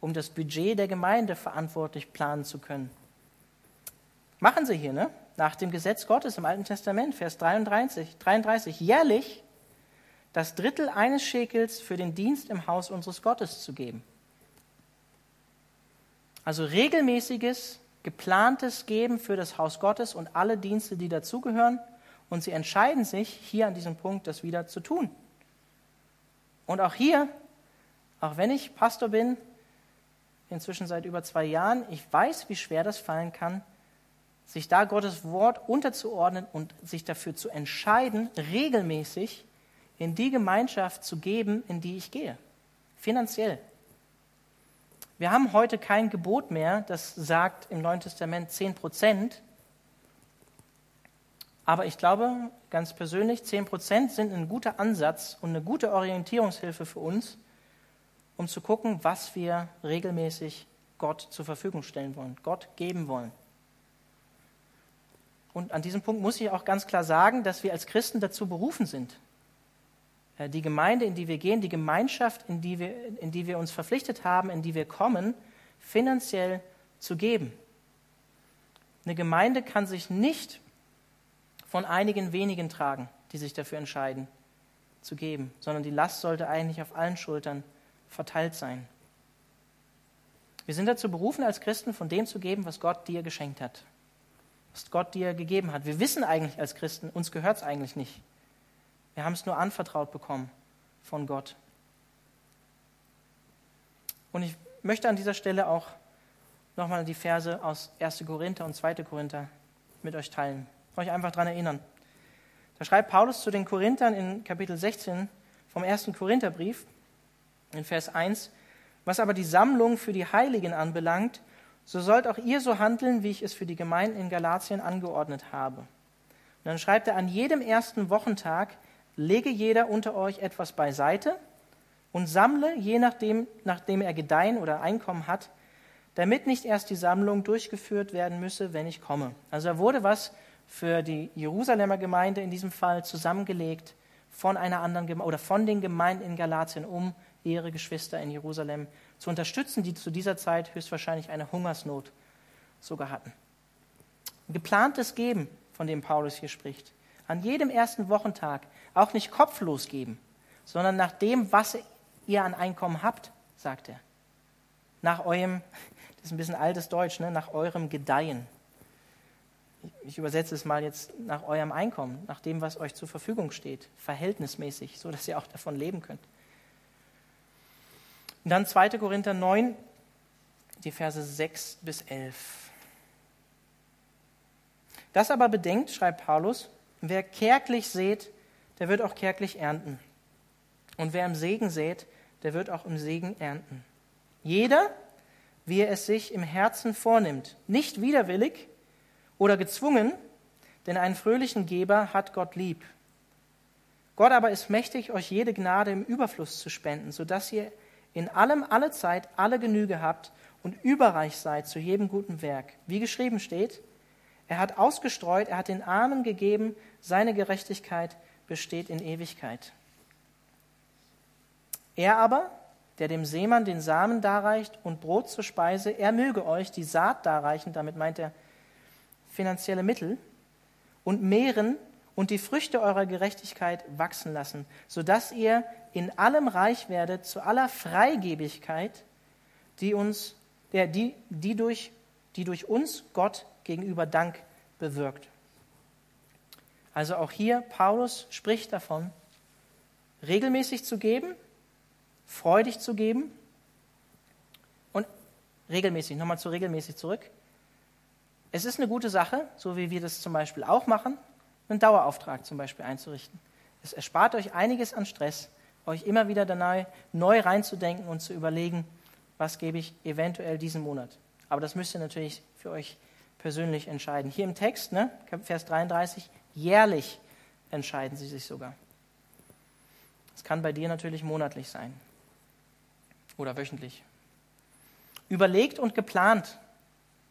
um das Budget der Gemeinde verantwortlich planen zu können. Machen sie hier, ne? Nach dem Gesetz Gottes im Alten Testament, Vers 33, 33 jährlich das Drittel eines Schekels für den Dienst im Haus unseres Gottes zu geben. Also regelmäßiges, geplantes Geben für das Haus Gottes und alle Dienste, die dazugehören. Und sie entscheiden sich, hier an diesem Punkt das wieder zu tun. Und auch hier, auch wenn ich Pastor bin, inzwischen seit über zwei Jahren, ich weiß, wie schwer das fallen kann, sich da Gottes Wort unterzuordnen und sich dafür zu entscheiden, regelmäßig in die Gemeinschaft zu geben, in die ich gehe. Finanziell. Wir haben heute kein Gebot mehr, das sagt im Neuen Testament 10 Prozent. Aber ich glaube, ganz persönlich, 10 Prozent sind ein guter Ansatz und eine gute Orientierungshilfe für uns, um zu gucken, was wir regelmäßig Gott zur Verfügung stellen wollen, Gott geben wollen. Und an diesem Punkt muss ich auch ganz klar sagen, dass wir als Christen dazu berufen sind, äh, die Gemeinde, in die wir gehen, die Gemeinschaft, in die wir, in die wir uns verpflichtet haben, in die wir kommen, finanziell zu geben. Eine Gemeinde kann sich nicht von einigen wenigen tragen, die sich dafür entscheiden, zu geben, sondern die Last sollte eigentlich auf allen Schultern verteilt sein. Wir sind dazu berufen, als Christen von dem zu geben, was Gott dir geschenkt hat, was Gott dir gegeben hat. Wir wissen eigentlich als Christen, uns gehört es eigentlich nicht. Wir haben es nur anvertraut bekommen von Gott. Und ich möchte an dieser Stelle auch nochmal die Verse aus 1. Korinther und 2. Korinther mit euch teilen, euch einfach daran erinnern. Da schreibt Paulus zu den Korinthern in Kapitel 16 vom 1. Korintherbrief in Vers 1, was aber die Sammlung für die Heiligen anbelangt, so sollt auch ihr so handeln, wie ich es für die Gemeinden in Galatien angeordnet habe. Und dann schreibt er, an jedem ersten Wochentag lege jeder unter euch etwas beiseite und sammle, je nachdem, nachdem er Gedeihen oder Einkommen hat, damit nicht erst die Sammlung durchgeführt werden müsse, wenn ich komme. Also da wurde was für die Jerusalemer Gemeinde in diesem Fall zusammengelegt von einer anderen Gemeinde oder von den Gemeinden in Galatien, um ihre Geschwister in Jerusalem zu unterstützen, die zu dieser Zeit höchstwahrscheinlich eine Hungersnot sogar hatten. Geplantes Geben, von dem Paulus hier spricht. An jedem ersten Wochentag auch nicht kopflos geben, sondern nach dem, was ihr an Einkommen habt, sagt er. Nach eurem, *laughs* das ist ein bisschen altes Deutsch, ne? nach eurem Gedeihen. Ich übersetze es mal jetzt nach eurem Einkommen, nach dem, was euch zur Verfügung steht, verhältnismäßig, so dass ihr auch davon leben könnt. Und dann 2. Korinther 9, die Verse 6 bis 11. Das aber bedenkt, schreibt Paulus, wer kärglich sät, der wird auch kärglich ernten. Und wer im Segen sät, der wird auch im Segen ernten. Jeder, wie er es sich im Herzen vornimmt, nicht widerwillig oder gezwungen, denn einen fröhlichen Geber hat Gott lieb. Gott aber ist mächtig, euch jede Gnade im Überfluss zu spenden, sodass ihr in allem alle Zeit alle Genüge habt und überreich seid zu jedem guten Werk. Wie geschrieben steht, er hat ausgestreut, er hat den Armen gegeben, seine Gerechtigkeit besteht in Ewigkeit. Er aber, der dem Seemann den Samen darreicht und Brot zur Speise, er möge euch die Saat darreichen, damit meint er finanzielle Mittel, und mehren und die Früchte eurer Gerechtigkeit wachsen lassen, sodass ihr in allem reich werdet zu aller Freigebigkeit, die, uns, der, die, die, durch, die durch uns Gott gegenüber Dank bewirkt. Also auch hier, Paulus spricht davon, regelmäßig zu geben, freudig zu geben und regelmäßig, nochmal zu regelmäßig zurück, es ist eine gute Sache, so wie wir das zum Beispiel auch machen, einen Dauerauftrag zum Beispiel einzurichten. Es erspart euch einiges an Stress, euch immer wieder neu, neu reinzudenken und zu überlegen, was gebe ich eventuell diesen Monat. Aber das müsst ihr natürlich für euch persönlich entscheiden. Hier im Text, ne, Vers 33, jährlich entscheiden sie sich sogar. Es kann bei dir natürlich monatlich sein oder wöchentlich. Überlegt und geplant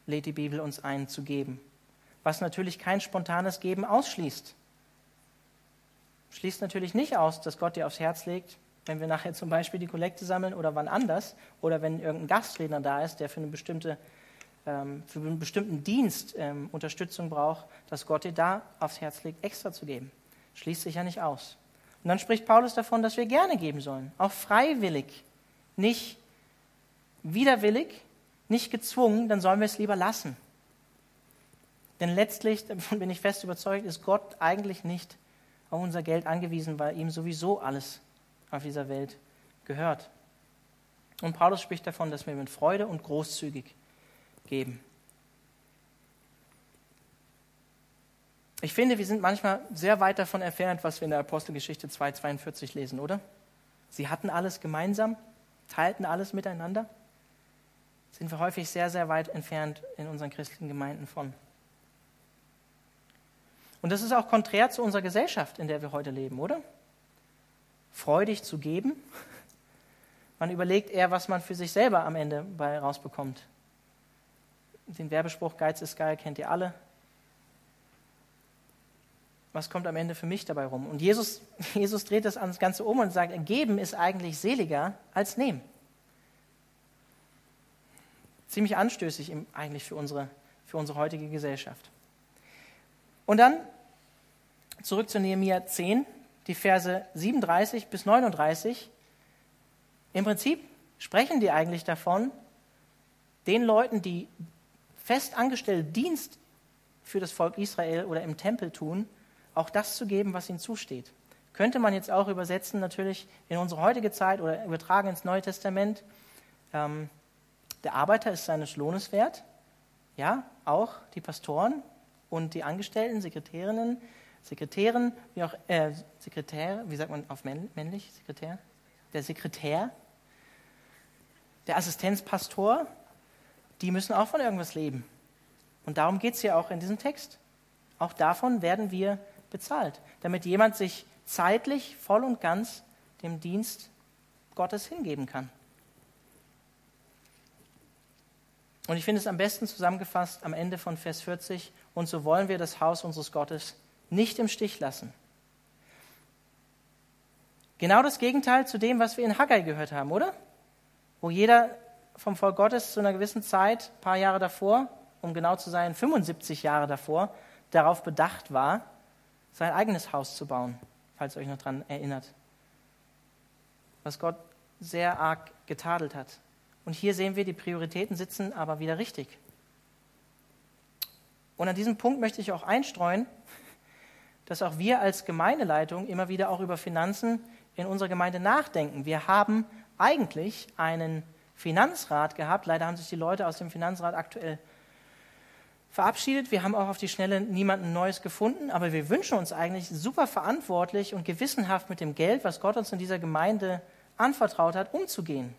lädt die Bibel uns ein zu geben, was natürlich kein spontanes Geben ausschließt. Schließt natürlich nicht aus, dass Gott dir aufs Herz legt, wenn wir nachher zum Beispiel die Kollekte sammeln oder wann anders oder wenn irgendein Gastredner da ist, der für, eine bestimmte, ähm, für einen bestimmten Dienst ähm, Unterstützung braucht, dass Gott dir da aufs Herz legt, extra zu geben. Schließt sich ja nicht aus. Und dann spricht Paulus davon, dass wir gerne geben sollen, auch freiwillig, nicht widerwillig, nicht gezwungen, dann sollen wir es lieber lassen. Denn letztlich, *laughs* davon bin ich fest überzeugt, ist Gott eigentlich nicht auf unser Geld angewiesen, weil ihm sowieso alles auf dieser Welt gehört. Und Paulus spricht davon, dass wir mit Freude und großzügig geben. Ich finde, wir sind manchmal sehr weit davon entfernt, was wir in der Apostelgeschichte 2,42 lesen, oder? Sie hatten alles gemeinsam, teilten alles miteinander. Sind wir häufig sehr, sehr weit entfernt in unseren christlichen Gemeinden von. Und das ist auch konträr zu unserer Gesellschaft, in der wir heute leben, oder? Freudig zu geben. Man überlegt eher, was man für sich selber am Ende bei rausbekommt. Den Werbespruch Geiz ist geil kennt ihr alle was kommt am Ende für mich dabei rum? Und Jesus, *laughs* Jesus dreht das ans Ganze um und sagt, geben ist eigentlich seliger als nehmen. Ziemlich anstößig eigentlich für unsere, für unsere heutige Gesellschaft. Und dann zurück zu Nehemiah 10, die Verse 37 bis 39. Im Prinzip sprechen die eigentlich davon, den Leuten, die fest angestellt Dienst für das Volk Israel oder im Tempel tun, auch das zu geben, was ihnen zusteht. Könnte man jetzt auch übersetzen, natürlich in unsere heutige Zeit oder übertragen ins Neue Testament. Ähm, der Arbeiter ist seines Lohnes wert. Ja, auch die Pastoren und die Angestellten, Sekretärinnen, Sekretären, wie auch äh, Sekretär, wie sagt man auf männlich, Sekretär? Der Sekretär, der Assistenzpastor, die müssen auch von irgendwas leben. Und darum geht es ja auch in diesem Text. Auch davon werden wir bezahlt, damit jemand sich zeitlich voll und ganz dem Dienst Gottes hingeben kann. Und ich finde es am besten zusammengefasst am Ende von Vers 40, und so wollen wir das Haus unseres Gottes nicht im Stich lassen. Genau das Gegenteil zu dem, was wir in Haggai gehört haben, oder? Wo jeder vom Volk Gottes zu einer gewissen Zeit, ein paar Jahre davor, um genau zu sein, 75 Jahre davor, darauf bedacht war, sein eigenes Haus zu bauen, falls ihr euch noch daran erinnert. Was Gott sehr arg getadelt hat. Und hier sehen wir, die Prioritäten sitzen aber wieder richtig. Und an diesem Punkt möchte ich auch einstreuen, dass auch wir als Gemeindeleitung immer wieder auch über Finanzen in unserer Gemeinde nachdenken. Wir haben eigentlich einen Finanzrat gehabt. Leider haben sich die Leute aus dem Finanzrat aktuell verabschiedet. Wir haben auch auf die Schnelle niemanden Neues gefunden, aber wir wünschen uns eigentlich super verantwortlich und gewissenhaft mit dem Geld, was Gott uns in dieser Gemeinde anvertraut hat, umzugehen.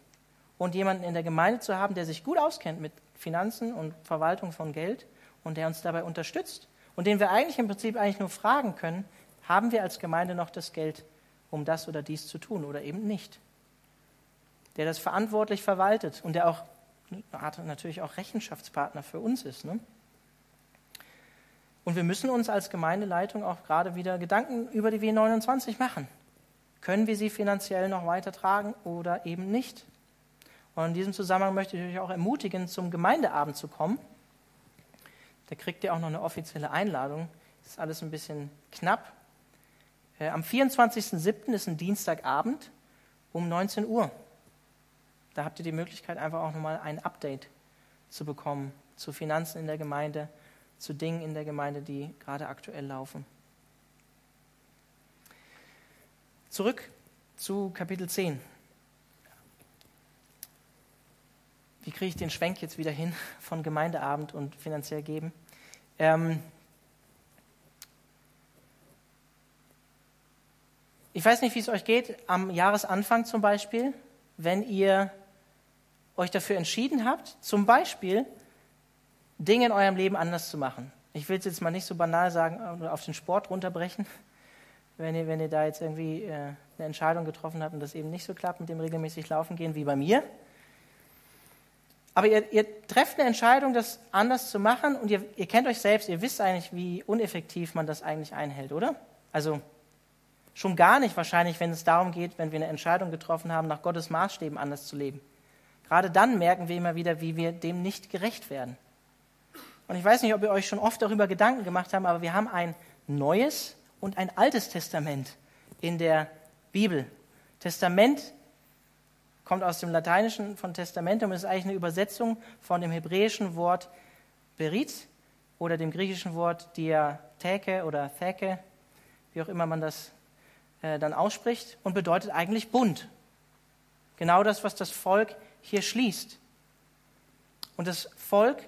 Und jemanden in der Gemeinde zu haben, der sich gut auskennt mit Finanzen und Verwaltung von Geld und der uns dabei unterstützt und den wir eigentlich im Prinzip eigentlich nur fragen können, haben wir als Gemeinde noch das Geld, um das oder dies zu tun oder eben nicht. Der das verantwortlich verwaltet und der auch natürlich auch Rechenschaftspartner für uns ist. Ne? Und wir müssen uns als Gemeindeleitung auch gerade wieder Gedanken über die W29 machen. Können wir sie finanziell noch weitertragen oder eben nicht? Und in diesem Zusammenhang möchte ich euch auch ermutigen, zum Gemeindeabend zu kommen. Da kriegt ihr auch noch eine offizielle Einladung. Das ist alles ein bisschen knapp. Äh, am 24.07. ist ein Dienstagabend um 19 Uhr. Da habt ihr die Möglichkeit, einfach auch nochmal ein Update zu bekommen zu Finanzen in der Gemeinde, zu Dingen in der Gemeinde, die gerade aktuell laufen. Zurück zu Kapitel 10. Wie kriege ich den Schwenk jetzt wieder hin *laughs* von Gemeindeabend und finanziell geben? Ähm ich weiß nicht, wie es euch geht, am Jahresanfang zum Beispiel, wenn ihr euch dafür entschieden habt, zum Beispiel Dinge in eurem Leben anders zu machen. Ich will es jetzt mal nicht so banal sagen, auf den Sport runterbrechen. *laughs* Wenn ihr, wenn ihr da jetzt irgendwie äh, eine Entscheidung getroffen habt und das eben nicht so klappt mit dem regelmäßig Laufen gehen wie bei mir. Aber ihr, ihr trefft eine Entscheidung, das anders zu machen und ihr, ihr kennt euch selbst, ihr wisst eigentlich, wie uneffektiv man das eigentlich einhält, oder? Also schon gar nicht wahrscheinlich, wenn es darum geht, wenn wir eine Entscheidung getroffen haben, nach Gottes Maßstäben anders zu leben. Gerade dann merken wir immer wieder, wie wir dem nicht gerecht werden. Und ich weiß nicht, ob ihr euch schon oft darüber Gedanken gemacht habt, aber wir haben ein neues und ein altes Testament in der Bibel. Testament kommt aus dem Lateinischen von Testamentum, ist eigentlich eine Übersetzung von dem hebräischen Wort Berit oder dem griechischen Wort Diatheke oder Theke, wie auch immer man das äh, dann ausspricht, und bedeutet eigentlich Bund. Genau das, was das Volk hier schließt. Und das Volk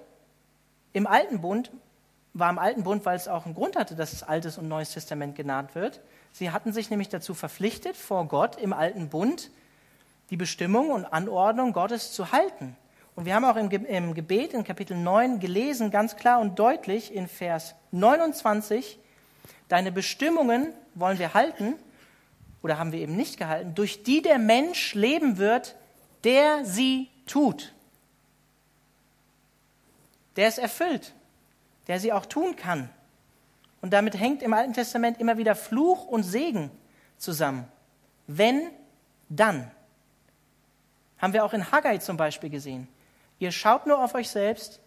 im Alten Bund war im Alten Bund, weil es auch einen Grund hatte, dass es Altes und Neues Testament genannt wird. Sie hatten sich nämlich dazu verpflichtet, vor Gott im Alten Bund die Bestimmung und Anordnung Gottes zu halten. Und wir haben auch im, Gebet in Kapitel 9 gelesen, ganz klar und deutlich in Vers 29, deine Bestimmungen wollen wir halten, oder haben wir eben nicht gehalten, durch die der Mensch leben wird, der sie tut der es erfüllt, der sie auch tun kann. Und damit hängt im Alten Testament immer wieder Fluch und Segen zusammen. Wenn, dann. Haben wir auch in Haggai zum Beispiel gesehen. Ihr schaut nur auf euch selbst,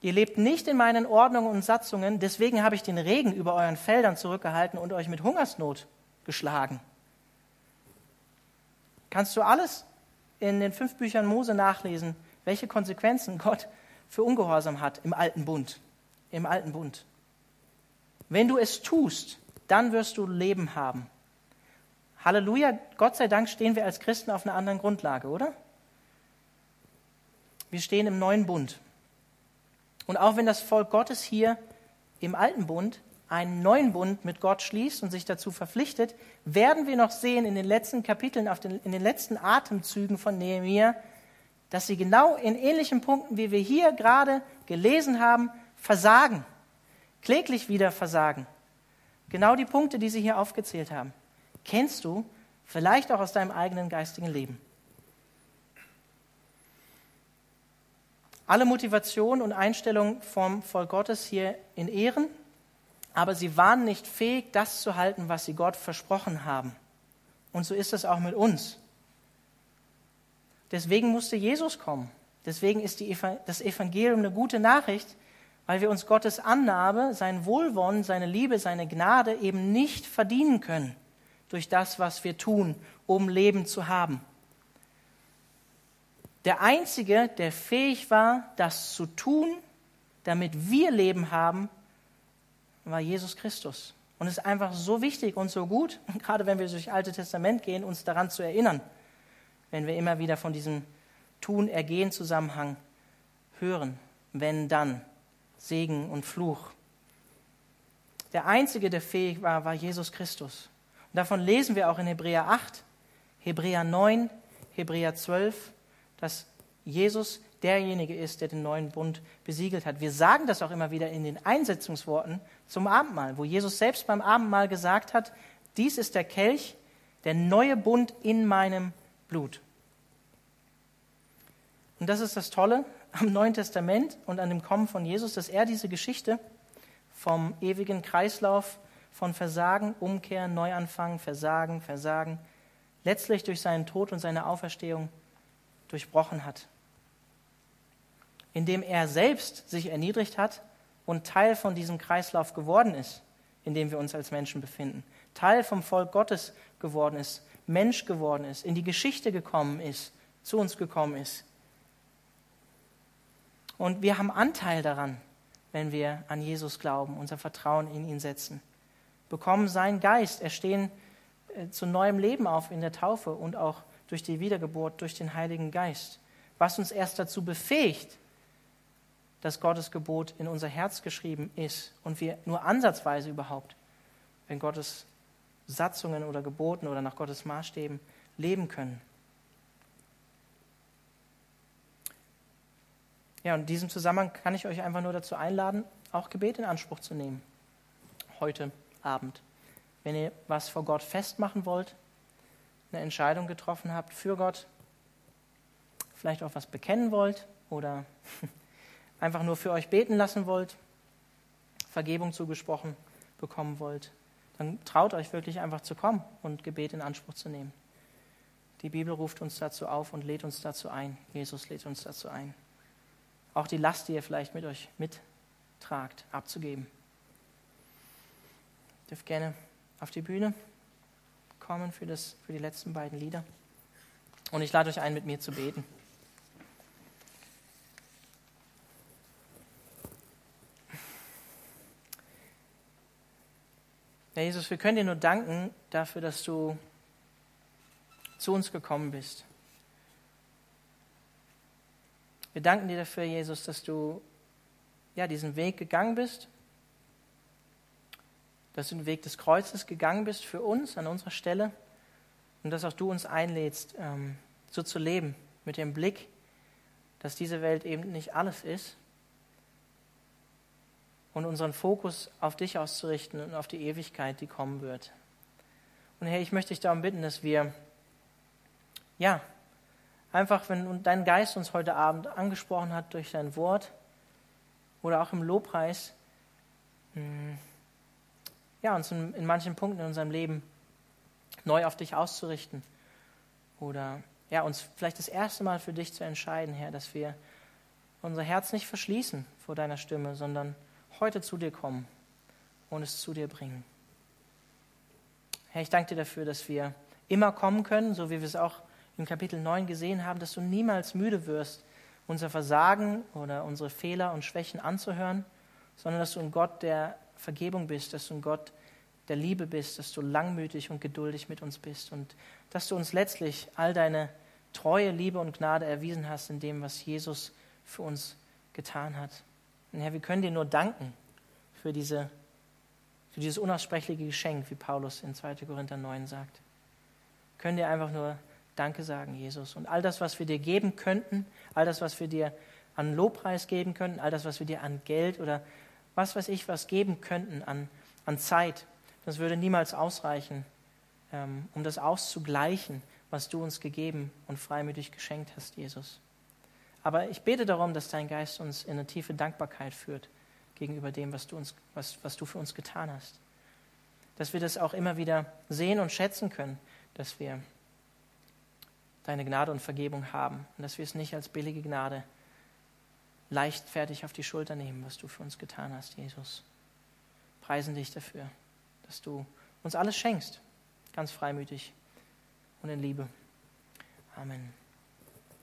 ihr lebt nicht in meinen Ordnungen und Satzungen, deswegen habe ich den Regen über euren Feldern zurückgehalten und euch mit Hungersnot geschlagen. Kannst du alles in den fünf Büchern Mose nachlesen, welche Konsequenzen Gott für Ungehorsam hat im alten Bund. Im alten Bund. Wenn du es tust, dann wirst du Leben haben. Halleluja, Gott sei Dank stehen wir als Christen auf einer anderen Grundlage, oder? Wir stehen im neuen Bund. Und auch wenn das Volk Gottes hier im alten Bund einen neuen Bund mit Gott schließt und sich dazu verpflichtet, werden wir noch sehen in den letzten Kapiteln, den, in den letzten Atemzügen von Nehemiah, dass sie genau in ähnlichen Punkten, wie wir hier gerade gelesen haben, versagen, kläglich wieder versagen. Genau die Punkte, die sie hier aufgezählt haben, kennst du vielleicht auch aus deinem eigenen geistigen Leben. Alle Motivation und Einstellung vom Volk Gottes hier in Ehren, aber sie waren nicht fähig, das zu halten, was sie Gott versprochen haben. Und so ist es auch mit uns. Deswegen musste Jesus kommen. Deswegen ist die, das Evangelium eine gute Nachricht, weil wir uns Gottes Annahme, sein Wohlwollen, seine Liebe, seine Gnade eben nicht verdienen können durch das, was wir tun, um Leben zu haben. Der Einzige, der fähig war, das zu tun, damit wir Leben haben, war Jesus Christus. Und es ist einfach so wichtig und so gut, *laughs* gerade wenn wir durch das Alte Testament gehen, uns daran zu erinnern wenn wir immer wieder von diesem Tun-Ergehen-Zusammenhang hören. Wenn dann Segen und Fluch. Der Einzige, der fähig war, war Jesus Christus. Und davon lesen wir auch in Hebräer 8, Hebräer 9, Hebräer 12, dass Jesus derjenige ist, der den neuen Bund besiegelt hat. Wir sagen das auch immer wieder in den Einsetzungsworten zum Abendmahl, wo Jesus selbst beim Abendmahl gesagt hat, dies ist der Kelch, der neue Bund in meinem Blut. Und das ist das Tolle am Neuen Testament und an dem Kommen von Jesus, dass er diese Geschichte vom ewigen Kreislauf von Versagen, Umkehr, Neuanfang, Versagen, Versagen, letztlich durch seinen Tod und seine Auferstehung durchbrochen hat. Indem er selbst sich erniedrigt hat und Teil von diesem Kreislauf geworden ist, in dem wir uns als Menschen befinden, Teil vom Volk Gottes geworden ist, Mensch geworden ist, in die Geschichte gekommen ist, zu uns gekommen ist. Und wir haben Anteil daran, wenn wir an Jesus glauben, unser Vertrauen in ihn setzen. Bekommen seinen Geist, erstehen äh, zu neuem Leben auf in der Taufe und auch durch die Wiedergeburt, durch den Heiligen Geist. Was uns erst dazu befähigt, dass Gottes Gebot in unser Herz geschrieben ist und wir nur ansatzweise überhaupt in Gottes Satzungen oder Geboten oder nach Gottes Maßstäben leben können. Ja, und in diesem Zusammenhang kann ich euch einfach nur dazu einladen, auch Gebet in Anspruch zu nehmen. Heute Abend. Wenn ihr was vor Gott festmachen wollt, eine Entscheidung getroffen habt für Gott, vielleicht auch was bekennen wollt oder *laughs* einfach nur für euch beten lassen wollt, Vergebung zugesprochen bekommen wollt, dann traut euch wirklich einfach zu kommen und Gebet in Anspruch zu nehmen. Die Bibel ruft uns dazu auf und lädt uns dazu ein. Jesus lädt uns dazu ein. Auch die Last, die ihr vielleicht mit euch mittragt, abzugeben. Dürft gerne auf die Bühne kommen für, das, für die letzten beiden Lieder. Und ich lade euch ein, mit mir zu beten. Herr Jesus, wir können dir nur danken dafür, dass du zu uns gekommen bist. Wir danken dir dafür, Jesus, dass du ja, diesen Weg gegangen bist, dass du den Weg des Kreuzes gegangen bist für uns an unserer Stelle und dass auch du uns einlädst, ähm, so zu leben, mit dem Blick, dass diese Welt eben nicht alles ist und unseren Fokus auf dich auszurichten und auf die Ewigkeit, die kommen wird. Und Herr, ich möchte dich darum bitten, dass wir, ja, einfach, wenn dein Geist uns heute Abend angesprochen hat durch dein Wort oder auch im Lobpreis, hm, ja, uns in, in manchen Punkten in unserem Leben neu auf dich auszurichten oder ja, uns vielleicht das erste Mal für dich zu entscheiden, Herr, dass wir unser Herz nicht verschließen vor deiner Stimme, sondern heute zu dir kommen und es zu dir bringen. Herr, ich danke dir dafür, dass wir immer kommen können, so wie wir es auch im Kapitel 9 gesehen haben, dass du niemals müde wirst, unser Versagen oder unsere Fehler und Schwächen anzuhören, sondern dass du ein Gott der Vergebung bist, dass du ein Gott der Liebe bist, dass du langmütig und geduldig mit uns bist und dass du uns letztlich all deine treue Liebe und Gnade erwiesen hast in dem, was Jesus für uns getan hat. Und Herr, wir können dir nur danken für, diese, für dieses unaussprechliche Geschenk, wie Paulus in 2. Korinther 9 sagt. Wir können dir einfach nur Danke sagen, Jesus. Und all das, was wir dir geben könnten, all das, was wir dir an Lobpreis geben könnten, all das, was wir dir an Geld oder was weiß ich, was geben könnten an, an Zeit, das würde niemals ausreichen, ähm, um das auszugleichen, was du uns gegeben und freimütig geschenkt hast, Jesus. Aber ich bete darum, dass dein Geist uns in eine tiefe Dankbarkeit führt gegenüber dem, was du, uns, was, was du für uns getan hast. Dass wir das auch immer wieder sehen und schätzen können, dass wir deine Gnade und Vergebung haben und dass wir es nicht als billige Gnade leichtfertig auf die Schulter nehmen, was du für uns getan hast, Jesus. Preisen dich dafür, dass du uns alles schenkst, ganz freimütig und in Liebe. Amen.